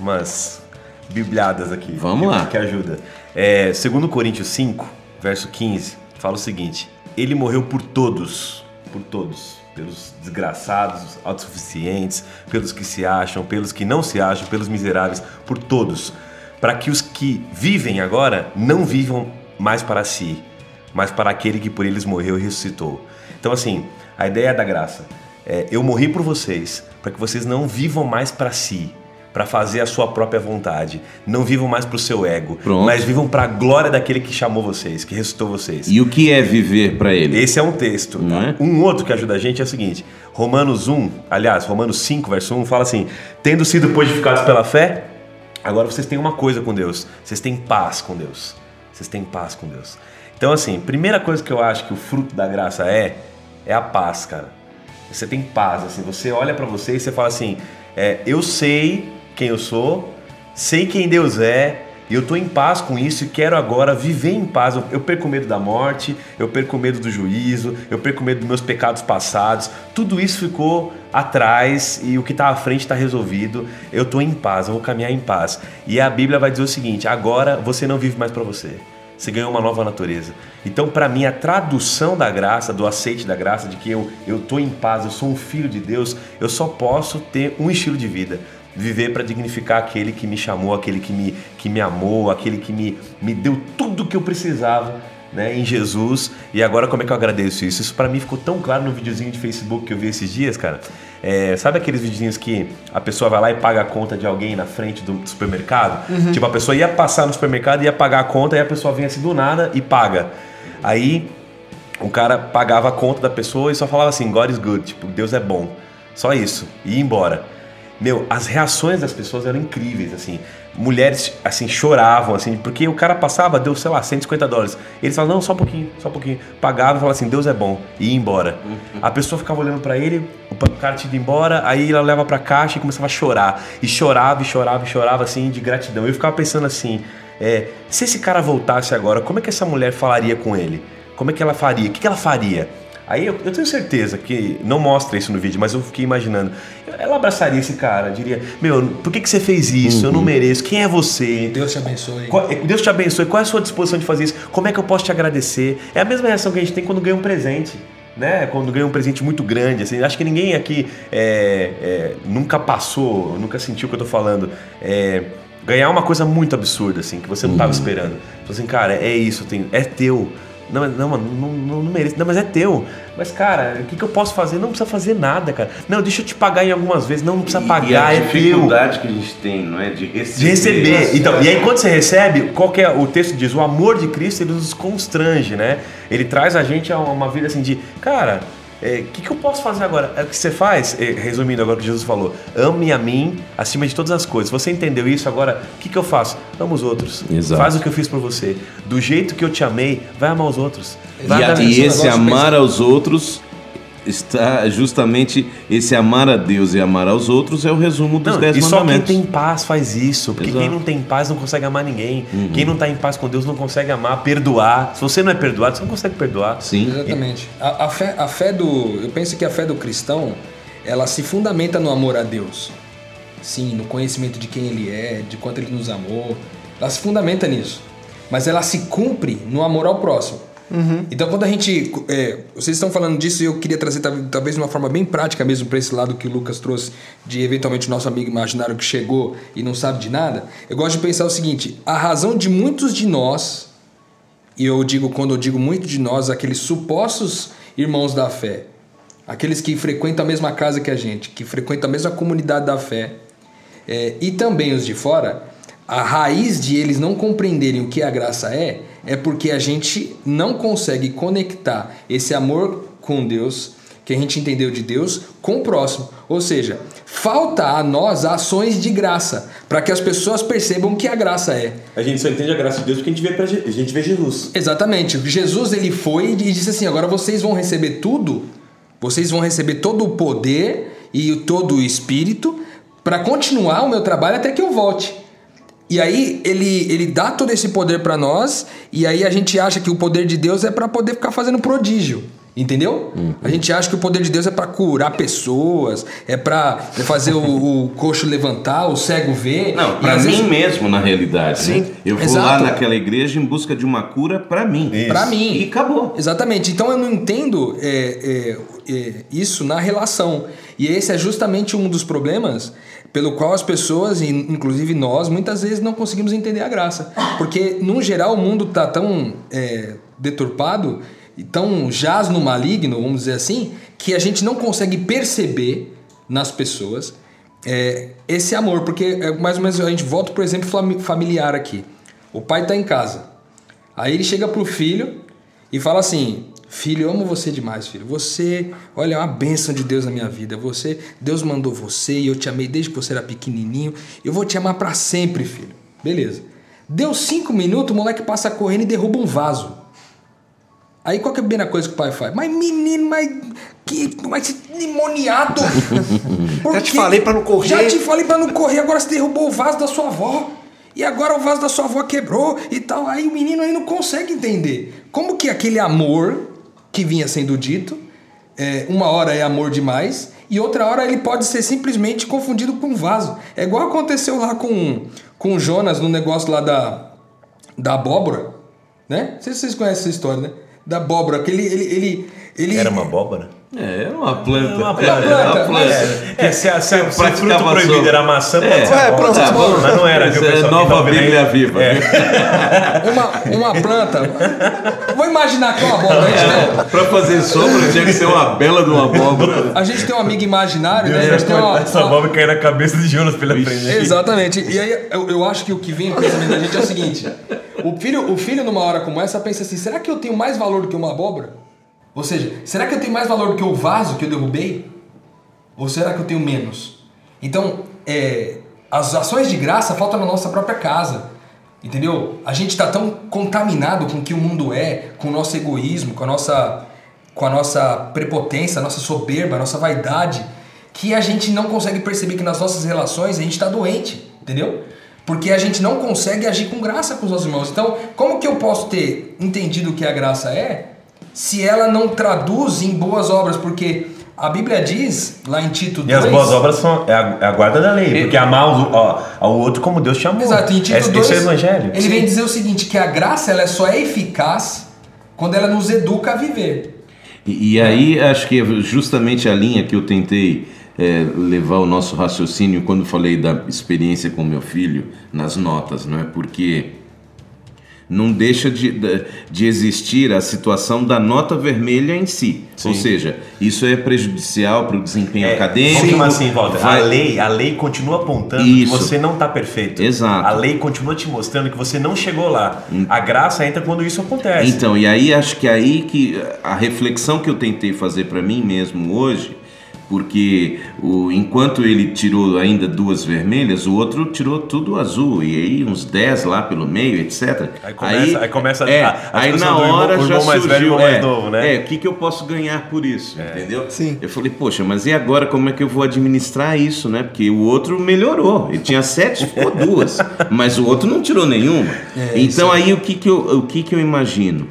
umas bibliadas aqui. Vamos que, lá. Que ajuda. É, segundo Coríntios 5, verso 15, fala o seguinte: Ele morreu por todos, por todos, pelos desgraçados, autossuficientes, pelos que se acham, pelos que não se acham, pelos miseráveis, por todos, para que os que vivem agora não vivam mais para si, mas para aquele que por eles morreu e ressuscitou. Então, assim, a ideia da graça é: eu morri por vocês, para que vocês não vivam mais para si, para fazer a sua própria vontade, não vivam mais para o seu ego, Pronto. mas vivam para a glória daquele que chamou vocês, que ressuscitou vocês. E o que é viver para ele? Esse é um texto. Não tá? é? Um outro que ajuda a gente é o seguinte: Romanos 1, aliás, Romanos 5, verso 1, fala assim: Tendo sido purificados pela fé, agora vocês têm uma coisa com Deus, vocês têm paz com Deus. Vocês têm paz com Deus. Então, assim, primeira coisa que eu acho que o fruto da graça é, é a paz, cara. Você tem paz, assim, você olha pra você e você fala assim: é, eu sei quem eu sou, sei quem Deus é, e eu tô em paz com isso e quero agora viver em paz. Eu, perco medo da morte, eu perco medo do juízo, eu perco medo dos meus pecados passados. Tudo isso ficou atrás e o que está à frente está resolvido. Eu tô em paz, eu vou caminhar em paz. E a Bíblia vai dizer o seguinte: agora você não vive mais para você. Você ganhou uma nova natureza. Então, para mim, a tradução da graça, do aceite da graça, de que eu eu tô em paz, eu sou um filho de Deus, eu só posso ter um estilo de vida. Viver para dignificar aquele que me chamou, aquele que me, que me amou, aquele que me, me deu tudo que eu precisava né, em Jesus. E agora, como é que eu agradeço isso? Isso para mim ficou tão claro no videozinho de Facebook que eu vi esses dias, cara. É, sabe aqueles videozinhos que a pessoa vai lá e paga a conta de alguém na frente do supermercado? Tipo, a pessoa ia passar no supermercado, ia pagar a conta, e a pessoa vem assim do nada e paga. Aí o cara pagava a conta da pessoa e só falava assim, God is good, tipo, Deus é bom. Só isso. E ia embora. Meu, as reações das pessoas eram incríveis, assim. Mulheres, assim, choravam, assim, porque o cara passava, deu, sei lá, 150 dólares. Eles falavam, não, só um pouquinho, só um pouquinho. Pagava e falava assim, Deus é bom. E ia embora. A pessoa ficava olhando pra ele, o cara tinha ido embora, aí ela leva pra caixa e começava a chorar. E chorava, e chorava, e chorava, assim, de gratidão. Eu ficava pensando assim, é, se esse cara voltasse agora, como é que essa mulher falaria com ele? Como é que ela faria? O que ela faria? Aí eu, eu tenho certeza que não mostra isso no vídeo, mas eu fiquei imaginando. Ela abraçaria esse cara, diria: Meu, por que, que você fez isso? Eu não mereço. Quem é você? Deus te abençoe. Qual- Deus te abençoe. Qual é a sua disposição de fazer isso? Como é que eu posso te agradecer? É a mesma reação que a gente tem quando ganha um presente. Né? Quando ganha um presente muito grande, assim, acho que ninguém aqui é, é, nunca passou, nunca sentiu o que eu tô falando. É, ganhar uma coisa muito absurda, assim, que você não tava esperando. Então, assim, cara, é isso, tem, é teu. Não, não, mano, não, não, não mereço. Não, mas é teu. Mas, cara, o que, que eu posso fazer? Não precisa fazer nada, cara. Não, deixa eu te pagar em algumas vezes. Não, não precisa E- pagar, e a é teu. dificuldade que a gente tem, não é? De receber. De receber. Então, e aí quando você recebe, qual é o texto diz? O amor de Cristo ele nos constrange, né? Ele traz a gente a uma vida assim de, cara, o que, que eu posso fazer agora? É o que você faz, eh, resumindo agora o que Jesus falou, ame a mim acima de todas as coisas. Você entendeu isso agora? O que, que eu faço? Amo os outros. Exato. Faz o que eu fiz por você. Do jeito que eu te amei, vai amar os outros. Vai E, e esse amar aos outros está justamente esse amar a Deus e amar aos outros é o resumo dos Não, dez e só quem mandamentos. tem paz faz isso. Porque Exato. quem não tem paz não consegue amar ninguém. Quem não está em paz com Deus não consegue amar, perdoar. Se você não é perdoado, você não consegue perdoar. Sim. Exatamente. A, a fé, a fé do. Eu penso que a fé do cristão ela se fundamenta no amor a Deus. Sim, no conhecimento de quem Ele é, de quanto Ele nos amou. Ela se fundamenta nisso. Mas ela se cumpre no amor ao próximo. Então, quando a gente. é, vocês estão falando disso e eu queria trazer tal- talvez de uma forma bem prática mesmo para esse lado que o Lucas trouxe, de eventualmente o nosso amigo imaginário que chegou e não sabe de nada. Eu gosto de pensar o seguinte: a razão de muitos de nós e eu digo, quando eu digo muito de nós, aqueles supostos irmãos da fé, aqueles que frequentam a mesma casa que a gente, que frequentam a mesma comunidade da fé, é, e também os de fora, a raiz de eles não compreenderem o que a graça é, é porque a gente não consegue conectar esse amor com Deus, que a gente entendeu de Deus, com o próximo. Ou seja, falta a nós ações de graça, para que as pessoas percebam o que a graça é. A gente só entende a graça de Deus porque a gente vê, a gente vê Jesus. Exatamente. Jesus ele foi e disse assim: agora vocês vão receber tudo, vocês vão receber todo o poder e todo o espírito para continuar o meu trabalho até que eu volte. E aí ele, ele dá todo esse poder para nós e aí a gente acha que o poder de Deus é para poder ficar fazendo prodígio. Entendeu? A gente acha que o poder de Deus é para curar pessoas, é para fazer o, o coxo levantar, o cego ver. Não, para mim vezes- mesmo, na realidade. Sim, né? Eu vou exato. lá naquela igreja em busca de uma cura para mim. Pra mim. E acabou. Exatamente. Então eu não entendo é, é, é, isso na relação. E esse é justamente um dos problemas pelo qual as pessoas, inclusive nós, muitas vezes não conseguimos entender a graça. Porque, no geral, o mundo está tão é, deturpado tão jaz no maligno, vamos dizer assim, que a gente não consegue perceber nas pessoas é, esse amor. Porque, é, mais ou menos, a gente volta para o exemplo fami- familiar aqui. O pai está em casa. Aí ele chega pro filho e fala assim: Filho, eu amo você demais, filho. Você, olha, é uma bênção de Deus na minha vida. Você, Deus mandou você e eu te amei desde que você era pequenininho. Eu vou te amar para sempre, filho. Beleza. Deu cinco minutos, o moleque passa correndo e derruba um vaso. Aí qual que é a primeira coisa que o pai faz? Mas menino, mas que mas demoniado! Já te falei pra não correr. Já te falei pra não correr, agora você derrubou o vaso da sua avó. E agora o vaso da sua avó quebrou e tal. Aí o menino aí não consegue entender. Como que aquele amor que vinha sendo dito, é, uma hora é amor demais e outra hora ele pode ser simplesmente confundido com um vaso. É igual aconteceu lá com, com Jonas no negócio lá da, da abóbora, né? Não sei se vocês conhecem essa história, né? Da abóbora, que ele... ele, ele, ele Era uma abóbora? É, é uma planta. uma É, planta, é uma planta. É, se, a, se, a, se o fruto praticava proibido sobre- era maçã, pode É, ser é, pronto, Tá bom, Mas não era, viu, é tá nova? Bíblia viva. uma, uma planta... Vou imaginar que é uma abóbora. Gente tem- Pra fazer sombra tinha que ser uma bela de uma abóbora. A gente tem um amigo imaginário, né? A gente tem uma, Essa abóbora caiu na cabeça de Jonas pela frente. Exatamente. E aí eu, eu acho que o que vem no pensamento da gente é o seguinte: o filho, o filho, numa hora como essa, pensa assim: será que eu tenho mais valor do que uma abóbora? Ou seja, será que eu tenho mais valor do que o vaso que eu derrubei? Ou será que eu tenho menos? Então, é, as ações de graça faltam na nossa própria casa. Entendeu? A gente está tão contaminado com o que o mundo é, com o nosso egoísmo, com a nossa, com a nossa prepotência, a nossa soberba, a nossa vaidade, que a gente não consegue perceber que nas nossas relações a gente está doente, entendeu? Porque a gente não consegue agir com graça com os nossos irmãos. Então, como que eu posso ter entendido o que a graça é se ela não traduz em boas obras? Porque a Bíblia diz, lá em Tito 2... E as boas obras são é a, é a guarda da lei. Porque amar o- ó, ao outro como Deus te amou. Exato, em Tito Esse, 2, esse é o evangelho. ele vem dizer o seguinte, que a graça ela só é eficaz quando ela nos educa a viver. E, e aí acho que é justamente a linha que eu tentei é, levar o nosso raciocínio quando falei da experiência com meu filho nas notas, não é? Porque não deixa de, de, existir a situação da nota vermelha em si. Sim. Ou seja, isso é prejudicial para o desempenho É, acadêmico. Como assim, Walter? vai- A lei, a lei continua apontando Isso. que você não está perfeito. Exato. A lei continua te mostrando que você não chegou lá. A graça entra quando isso acontece. Então, e aí acho que aí que a reflexão que eu tentei fazer para mim mesmo hoje, porque o, enquanto ele tirou ainda duas vermelhas, o outro tirou tudo azul, e aí uns 10 lá pelo meio, etc. Aí começa- aí começa é, a- a aí na irmão- hora já irmão mais surgiu, velho e o irmão mais é, novo, né? É, o que, que eu posso ganhar por isso, entendeu? Sim. Eu falei, poxa, mas e agora como é que eu vou administrar isso, né? Porque o outro melhorou. Ele tinha sete, ficou duas. Mas o outro não tirou nenhuma. então aí o que que eu, o que que eu imagino?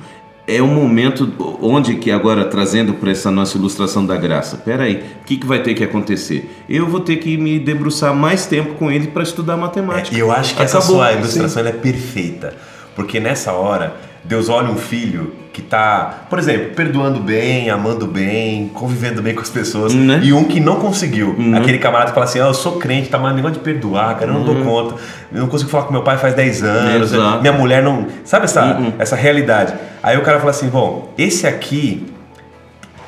É um momento onde que agora trazendo para essa nossa ilustração da graça. Pera aí, o que que vai ter que acontecer? Eu vou ter que me debruçar mais tempo com ele para estudar matemática. E eu acho que essa Acabou. sua ilustração é perfeita. Porque nessa hora, Deus olha um filho que tá, por exemplo, perdoando bem, amando bem, convivendo bem com as pessoas, Né? e um que não conseguiu. Uhum. Aquele camarada que fala assim: ah, eu sou crente, tá, mas negócio de perdoar, cara, eu não dou conta. Eu não consigo falar com meu pai faz 10 anos, Uhum. Exato. minha mulher não. Sabe essa, Uhum. essa realidade? Aí o cara fala assim: bom, esse aqui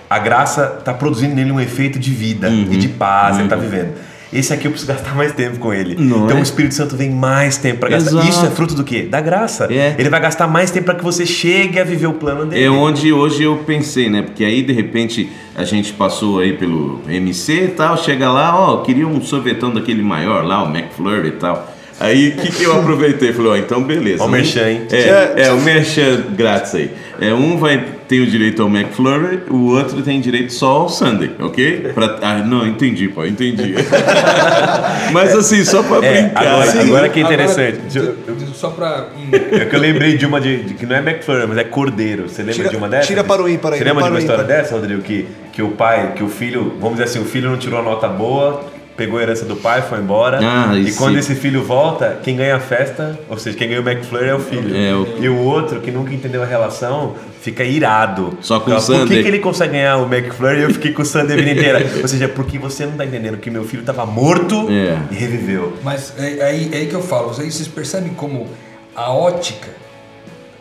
a graça está produzindo nele um efeito de vida Uhum. e de paz, ele está vivendo. Esse aqui eu preciso gastar mais tempo com ele. Não então é? o Espírito Santo vem mais tempo para gastar. Exato. Isso é fruto do quê? Da graça. É. Ele vai gastar mais tempo para que você chegue a viver o plano dele. É onde hoje eu pensei, né? Porque aí de repente a gente passou aí pelo MC e tal, chega lá, ó, queria um sorvetão daquele maior lá, o McFlurry e tal. Aí o que, que eu aproveitei? Falei, ó, então beleza. Ó o Um- merchan, hein? É, é, o merchan grátis aí. É, um vai ter o direito ao McFlurry, o outro tem direito só ao Sunday, ok? Pra, ah, não, entendi, pô, entendi. Mas assim, só pra É, brincar. agora, assim. agora que é interessante. Agora, só pra. É que eu lembrei de uma de, de que não é McFlurry, mas é Cordeiro. Você lembra Tira- de uma dessas? tira para o ímpar aí, Você lembra de uma história ímpar. dessa, Rodrigo? Que, que o pai, que o filho, vamos dizer assim, o filho não tirou a nota boa, pegou a herança do pai, foi embora. Ah, e quando sim. esse filho volta, quem ganha a festa, ou seja, quem ganha o McFlurry é o filho. É, o- E o outro, que nunca entendeu a relação, fica irado. Só com o Fala, Por que, que ele consegue ganhar o McFlurry e eu fiquei com o Sunday a vida inteira? ou seja, porque você não tá entendendo que meu filho tava morto É. e reviveu. Mas é, é aí, é aí que eu falo, aí vocês percebem como a ótica,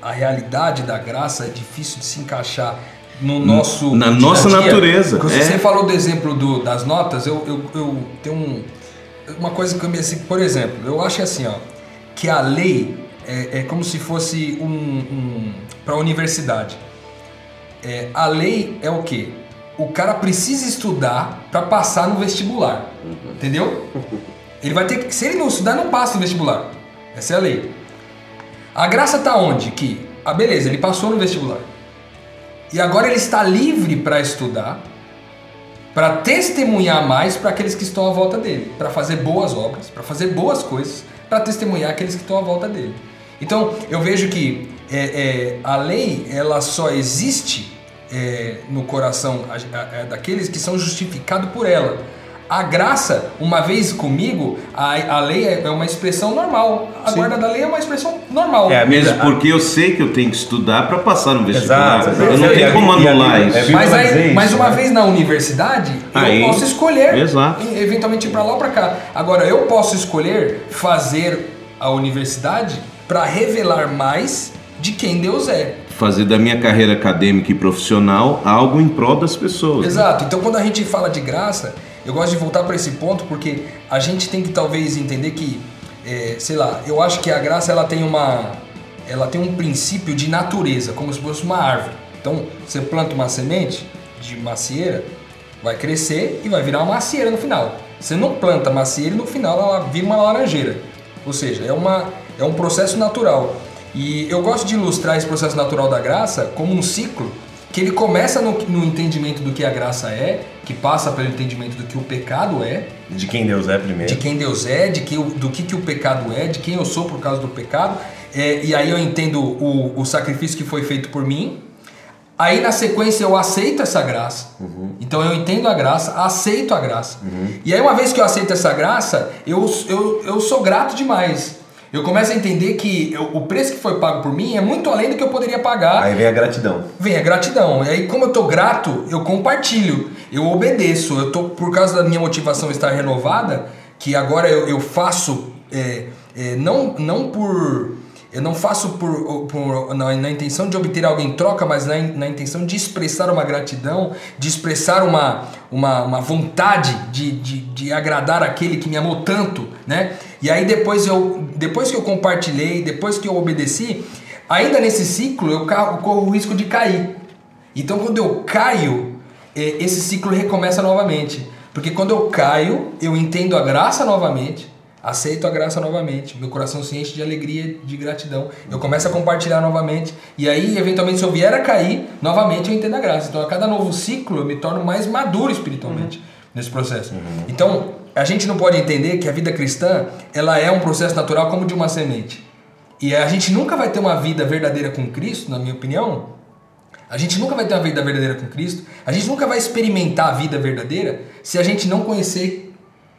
a realidade da graça é difícil de se encaixar no nosso. na nossa dia. natureza, Quando é. Você falou do exemplo do- das notas, eu, eu, eu tenho um- uma coisa que eu me assim, por exemplo, eu acho assim, ó, que a lei é, é como se fosse um, um para a universidade. É, a lei é o quê? O cara precisa estudar para passar no vestibular. Entendeu? Ele vai ter que. Se ele não estudar, não passa no vestibular. Essa é a lei. A graça tá onde? Que, ah, beleza, ele passou no vestibular. E agora ele está livre para estudar, para testemunhar mais para aqueles que estão à volta dele, para fazer boas obras, para fazer boas coisas, para testemunhar aqueles que estão à volta dele. Então eu vejo que é, é, a lei ela só existe é, no coração a- daqueles que são justificados por ela. A graça, uma vez comigo, a, a lei é é uma expressão normal. A guarda da lei é uma expressão normal. É, Mesmo porque eu sei que eu tenho que estudar para passar no vestibular. Exato. Eu não tenho como anular isso. Bíblia- Mas, aí, mas uma né? vez na universidade, Aí, eu posso escolher exato. eventualmente ir pra lá ou pra cá. Agora, eu posso escolher fazer a universidade para revelar mais de quem Deus é. Fazer da minha carreira acadêmica e profissional algo em prol das pessoas. né? Exato. Então, quando a gente fala de graça, eu gosto de voltar para esse ponto porque a gente tem que talvez entender que, é, sei lá, eu acho que a graça ela tem uma, ela tem um princípio de natureza, como se fosse uma árvore. Então, você planta uma semente de macieira, vai crescer e vai virar uma macieira no final. Você não planta macieira e no final ela vira uma laranjeira. Ou seja, é, uma, é um processo natural. E eu gosto de ilustrar esse processo natural da graça como um ciclo que ele começa no, no entendimento do que a graça é, que passa pelo entendimento do que o pecado é, De quem Deus é primeiro. de quem Deus é, de que, do que, que o pecado é, de quem eu sou por causa do pecado. É, e aí eu entendo o, o sacrifício que foi feito por mim. Aí na sequência eu aceito essa graça. Então eu entendo a graça, aceito a graça. E aí uma vez que eu aceito essa graça, eu, eu, eu sou grato demais. Eu começo a entender que eu- o preço que foi pago por mim é muito além do que eu poderia pagar Aí vem a gratidão. vem a gratidão. E aí, como eu tô grato, eu compartilho, eu obedeço. Eu tô, por causa da minha motivação estar renovada, que agora eu, eu faço, é, é, não, não por Eu não faço por, por na, na, intenção de obter algo em troca, mas na, na intenção de expressar uma gratidão, de expressar uma, uma, uma vontade de, de, de, agradar aquele que me amou tanto, né? E aí depois, eu, depois que eu compartilhei, depois que eu obedeci, ainda nesse ciclo eu corro o risco de cair. Então quando eu caio, é, esse ciclo recomeça novamente. Porque quando eu caio, eu entendo a graça novamente, aceito a graça novamente, meu coração se enche de alegria, de gratidão, eu começo a compartilhar novamente, e aí, eventualmente, se eu vier a cair, novamente eu entendo a graça. Então, a cada novo ciclo, eu me torno mais maduro espiritualmente uhum. nesse processo. Uhum. Então, a gente não pode entender que a vida cristã, ela é um processo natural como de uma semente. E a gente nunca vai ter uma vida verdadeira com Cristo, na minha opinião. A gente nunca vai ter uma vida verdadeira com Cristo. A gente nunca vai experimentar a vida verdadeira se a gente não conhecer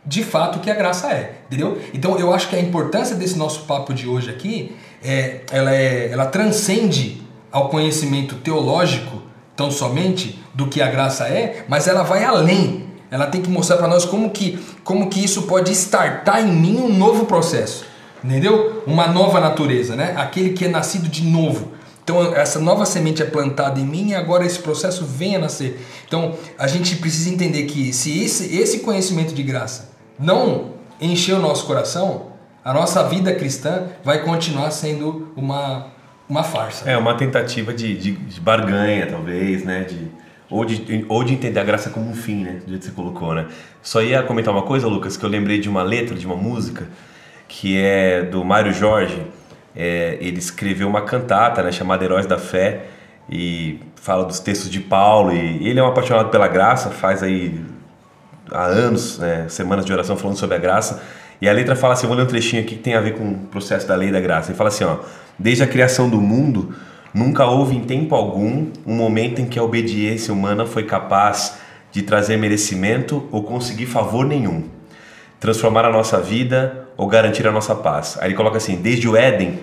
de fato o que a graça é, entendeu? Então eu acho que a importância desse nosso papo de hoje aqui, é, ela, é, ela transcende ao conhecimento teológico tão somente do que a graça é, mas ela vai além. Ela tem que mostrar para nós como que, como que isso pode startar em mim um novo processo, entendeu? Uma nova natureza, né? Aquele que é nascido de novo. Então essa nova semente é plantada em mim e agora esse processo vem a nascer. Então a gente precisa entender que se esse, esse conhecimento de graça não encher o nosso coração, a nossa vida cristã vai continuar sendo uma, uma farsa. É, uma tentativa de, de, de barganha, talvez, né? De, ou, de, ou de entender a graça como um fim, né? Do jeito que você colocou, né? Só ia comentar uma coisa, Lucas, que eu lembrei de uma letra, de uma música, que é do Mário Jorge. É, ele escreveu uma cantata, né? Chamada Heróis da Fé, e fala dos textos de Paulo, e ele é um apaixonado pela graça, faz aí há anos, né, semanas de oração falando sobre a graça. E a letra fala assim, eu vou ler um trechinho aqui que tem a ver com o processo da lei da graça. Ele fala assim, ó, desde a criação do mundo, nunca houve em tempo algum um momento em que a obediência humana foi capaz de trazer merecimento ou conseguir favor nenhum, transformar a nossa vida ou garantir a nossa paz. Aí ele coloca assim, desde o Éden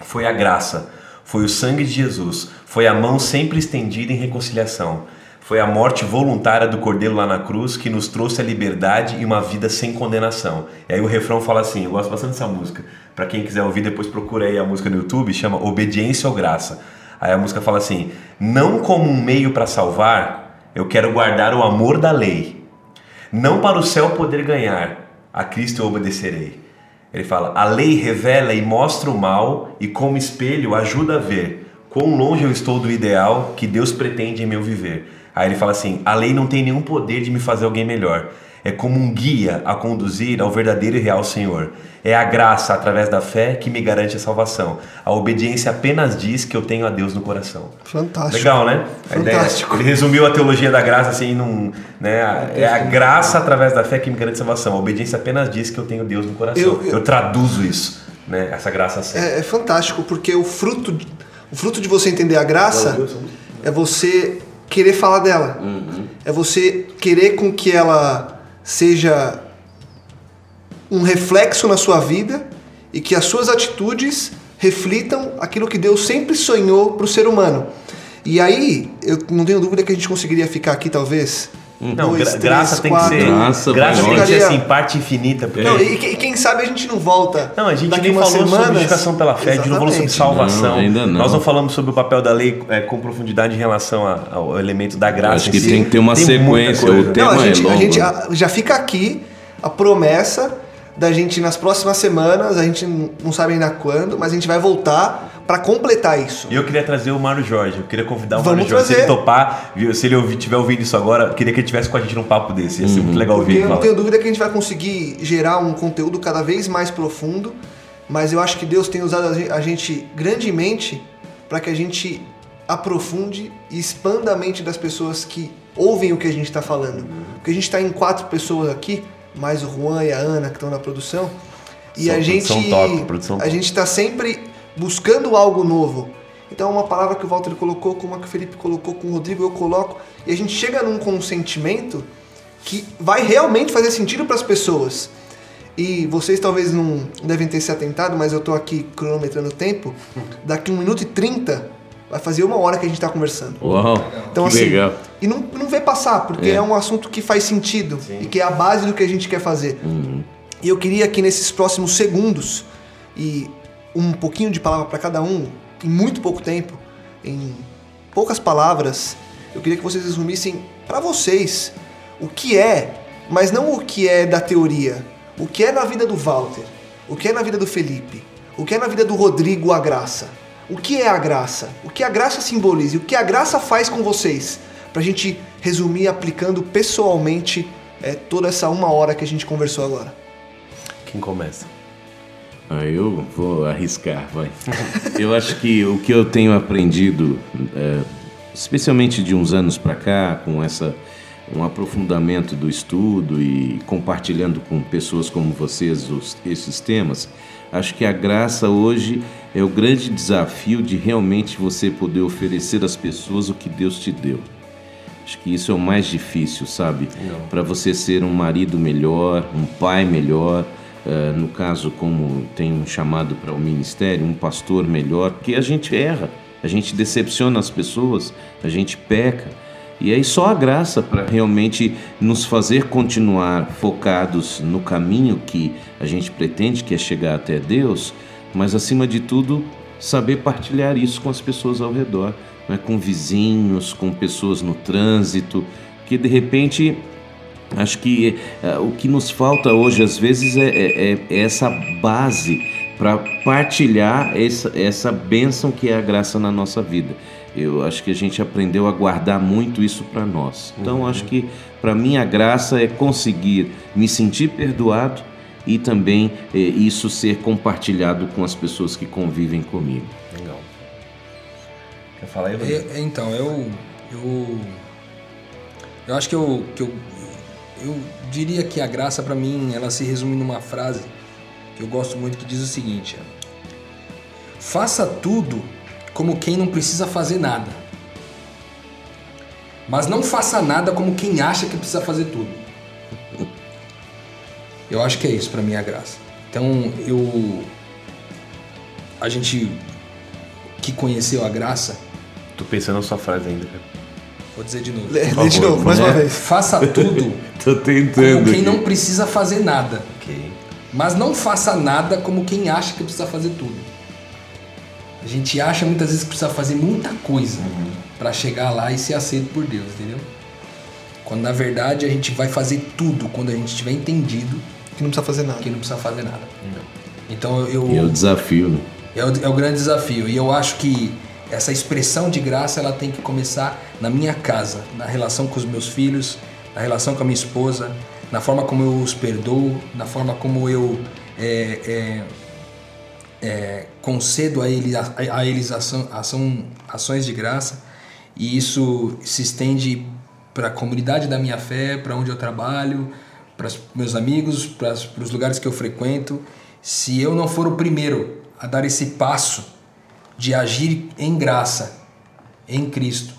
foi a graça, foi o sangue de Jesus, foi a mão sempre estendida em reconciliação foi a morte voluntária do Cordeiro lá na cruz que nos trouxe a liberdade e uma vida sem condenação. E aí o refrão fala assim, eu gosto bastante dessa música. Para quem quiser ouvir, depois procura aí a música no YouTube, chama Obediência ou Graça. Aí a música fala assim: "Não como um meio para salvar, eu quero guardar o amor da lei. Não para o céu poder ganhar, a Cristo eu obedecerei." Ele fala: "A lei revela e mostra o mal e como espelho ajuda a ver quão longe eu estou do ideal que Deus pretende em meu viver." Aí ele fala assim: a lei não tem nenhum poder de me fazer alguém melhor. É como um guia a conduzir ao verdadeiro e real Senhor. É a graça através da fé que me garante a salvação. A obediência apenas diz que eu tenho a Deus no coração. Fantástico. Legal, né? Fantástico. Ideia, ele resumiu a teologia da graça assim num, né? É a graça através da fé que me garante a salvação. A obediência apenas diz que eu tenho Deus no coração. Eu, eu, eu traduzo isso, né? Essa graça assim. É, é, fantástico porque o fruto, o fruto de você entender a graça é você querer falar dela. Uhum. É você querer com que ela seja um reflexo na sua vida e que as suas atitudes reflitam aquilo que Deus sempre sonhou para o ser humano. E aí, eu não tenho dúvida que a gente conseguiria ficar aqui, talvez, não, dois, gra três, graça tem quatro. que ser. Graça, graça tem que ser assim, parte infinita. Porque... Não, e, e, quem sabe a gente não volta. Não, a gente nem falou semanas. sobre justificação pela fé, Exatamente. a gente não falou sobre salvação. Não, ainda não. Nós não falamos sobre o papel da lei é, com profundidade em relação a, ao elemento da graça. Acho que si. tem que ter uma tem sequência. O tema não, a gente, é a gente a, já fica aqui a promessa da gente nas próximas semanas, a gente não sabe ainda quando, mas a gente vai voltar para completar isso. E eu queria trazer o Mário Jorge, eu queria convidar o Mário Jorge, se ele topar, se ele ouvir, tiver ouvindo isso agora, eu queria que ele tivesse com a gente num papo desse, ia ser uhum. muito legal Porque ouvir. Eu não tenho dúvida que a gente vai conseguir gerar um conteúdo cada vez mais profundo, mas eu acho que Deus tem usado a gente grandemente para que a gente aprofunde e expanda a mente das pessoas que ouvem o que a gente está falando. Porque a gente está em quatro pessoas aqui, mais o Juan e a Ana que estão na produção. E Só a gente top, a gente está sempre buscando algo novo. Então é uma palavra que o Walter colocou, como a que o Felipe colocou, com o Rodrigo eu coloco, e a gente chega num consentimento que vai realmente fazer sentido para as pessoas. E vocês talvez não devem ter se atentado, mas eu estou aqui cronometrando o tempo. Daqui um minuto e trinta vai fazer uma hora que a gente está conversando. Uau! Então, assim, legal. E não, não vê passar, porque é. é um assunto que faz sentido Sim. e que é a base do que a gente quer fazer. Uhum. E eu queria aqui nesses próximos segundos, e um pouquinho de palavra para cada um, em muito pouco tempo, em poucas palavras, eu queria que vocês resumissem para vocês o que é, mas não o que é da teoria, o que é na vida do Walter, o que é na vida do Felipe, o que é na vida do Rodrigo a graça. O que é a graça? O que a graça simboliza? O que a graça faz com vocês? Pra gente resumir aplicando pessoalmente é, toda essa uma hora que a gente conversou agora. Quem começa? Ah, eu vou arriscar, vai. eu acho que o que eu tenho aprendido, é, especialmente de uns anos para cá, com essa um aprofundamento do estudo e compartilhando com pessoas como vocês os, esses temas, acho que a graça hoje é o grande desafio de realmente você poder oferecer às pessoas o que Deus te deu. Acho que isso é o mais difícil, sabe? Para você ser um marido melhor, um pai melhor, uh, no caso, como tem um chamado para o ministério, um pastor melhor, porque a gente erra, a gente decepciona as pessoas, a gente peca. E aí só a graça para realmente nos fazer continuar focados no caminho que a gente pretende, que é chegar até Deus, mas acima de tudo, saber partilhar isso com as pessoas ao redor, né? com vizinhos, com pessoas no trânsito, que de repente acho que é, o que nos falta hoje às vezes é, é, é essa base para partilhar essa, essa bênção que é a graça na nossa vida. Eu acho que a gente aprendeu a guardar muito isso para nós. Então, uhum. acho que para mim a graça é conseguir me sentir perdoado e também eh, isso ser compartilhado com as pessoas que convivem comigo. Legal. Quer falar aí? É, então, eu, eu eu acho que eu, que eu eu diria que a graça para mim ela se resume numa frase que eu gosto muito que diz o seguinte: faça tudo como quem não precisa fazer nada. Mas não faça nada como quem acha que precisa fazer tudo. Eu acho que é isso para mim a graça. Então, eu a gente que conheceu a graça, tô pensando na sua frase ainda, cara. Vou dizer de novo. Lê, lê de novo, mais uma vez. Faça tudo. tô tentando. Como quem não precisa fazer nada. Ok. Mas não faça nada como quem acha que precisa fazer tudo. A gente acha muitas vezes que precisa fazer muita coisa uhum. para chegar lá e ser aceito por Deus, entendeu? Quando na verdade a gente vai fazer tudo quando a gente tiver entendido que não precisa fazer nada. Que não precisa fazer nada. Não. Então eu. E é o desafio, né? É o, é o grande desafio. E eu acho que essa expressão de graça ela tem que começar na minha casa, na relação com os meus filhos, na relação com a minha esposa, na forma como eu os perdoo, na forma como eu é, é, é, concedo a a, a eles ação, ação, ações de graça e isso se estende para a comunidade da minha fé, para onde eu trabalho, para os meus amigos, para os lugares que eu frequento. Se eu não for o primeiro a dar esse passo de agir em graça, em Cristo,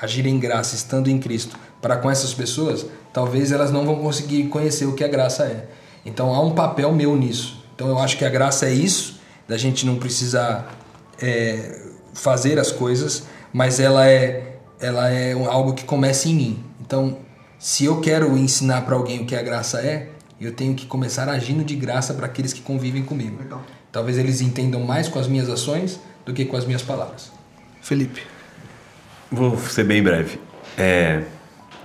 agir em graça, estando em Cristo, para com essas pessoas, talvez elas não vão conseguir conhecer o que a graça é. Então há um papel meu nisso. Então eu acho que a graça é isso, da gente não precisar é, fazer as coisas, mas ela é, ela é algo que começa em mim. Então, se eu quero ensinar para alguém o que a graça é, eu tenho que começar agindo de graça para aqueles que convivem comigo. Legal. Talvez eles entendam mais com as minhas ações do que com as minhas palavras. Felipe. Vou ser bem breve. É,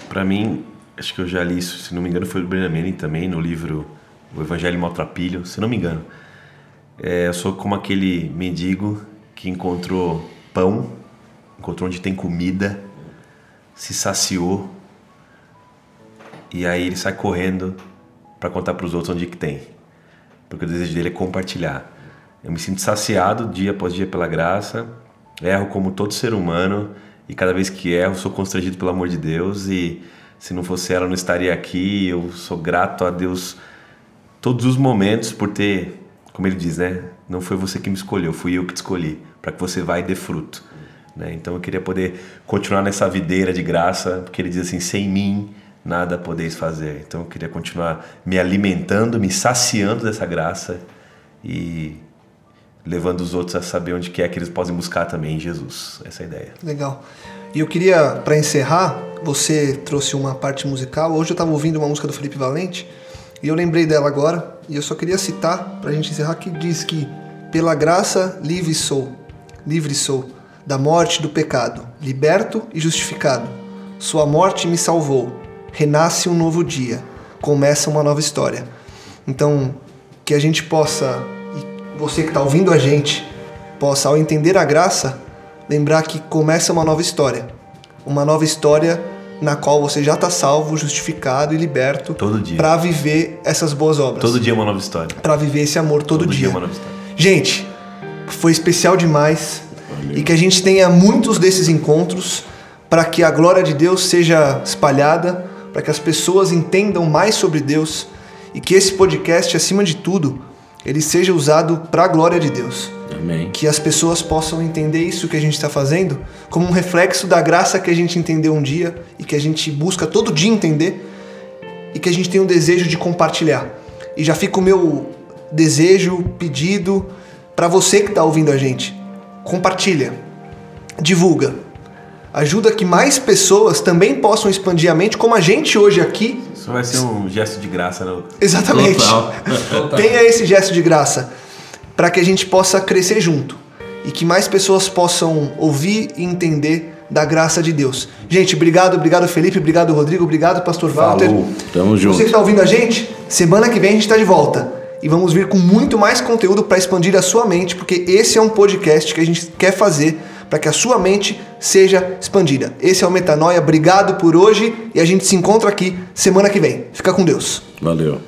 para mim, acho que eu já li isso, se não me engano, foi do Brennan também, no livro O Evangelho Maltrapilho, se não me engano. É, eu sou como aquele mendigo que encontrou pão, encontrou onde tem comida, se saciou e aí ele sai correndo para contar para os outros onde que tem, porque o desejo dele é compartilhar. Eu me sinto saciado dia após dia pela graça, erro como todo ser humano e cada vez que erro sou constrangido pelo amor de Deus e se não fosse ela eu não estaria aqui. Eu sou grato a Deus todos os momentos por ter como ele diz, né? Não foi você que me escolheu, fui eu que te escolhi, para que você vá e dê fruto. Né? Então eu queria poder continuar nessa videira de graça, porque ele diz assim: sem mim nada podeis fazer. Então eu queria continuar me alimentando, me saciando dessa graça e levando os outros a saber onde que é que eles podem buscar também em Jesus. Essa é a ideia. Legal. E eu queria, para encerrar, você trouxe uma parte musical. Hoje eu estava ouvindo uma música do Felipe Valente e eu lembrei dela agora, e eu só queria citar, para a gente encerrar, que diz que Pela graça livre sou, livre sou da morte do pecado, liberto e justificado. Sua morte me salvou. Renasce um novo dia, começa uma nova história. Então, que a gente possa, você que está ouvindo a gente, possa, ao entender a graça, lembrar que começa uma nova história. Uma nova história na qual você já está salvo, justificado e liberto Todo dia. para viver essas boas obras. Todo dia é uma nova história. Para viver esse amor todo, Todo dia dia. é uma nova história. Gente, foi especial demais e que a gente tenha muitos desses encontros para que a glória de Deus seja espalhada, para que as pessoas entendam mais sobre Deus e que esse podcast, acima de tudo, ele seja usado para a glória de Deus. Amém. Que as pessoas possam entender isso que a gente está fazendo como um reflexo da graça que a gente entendeu um dia e que a gente busca todo dia entender e que a gente tem um desejo de compartilhar. E já fica o meu desejo, pedido para você que está ouvindo a gente. Compartilha, divulga, ajuda que mais pessoas também possam expandir a mente, como a gente hoje aqui. Isso vai ser um gesto de graça, né? Exatamente. Total. Tenha esse gesto de graça para que a gente possa crescer junto e que mais pessoas possam ouvir e entender da graça de Deus. Gente, obrigado, obrigado Felipe, obrigado Rodrigo, obrigado Pastor Walter. Tamo junto. Você que está ouvindo a gente, semana que vem a gente está de volta. E vamos vir com muito mais conteúdo para expandir a sua mente, porque esse é um podcast que a gente quer fazer para que a sua mente seja expandida. Esse é o Metanoia. Obrigado por hoje e a gente se encontra aqui semana que vem. Fica com Deus. Valeu.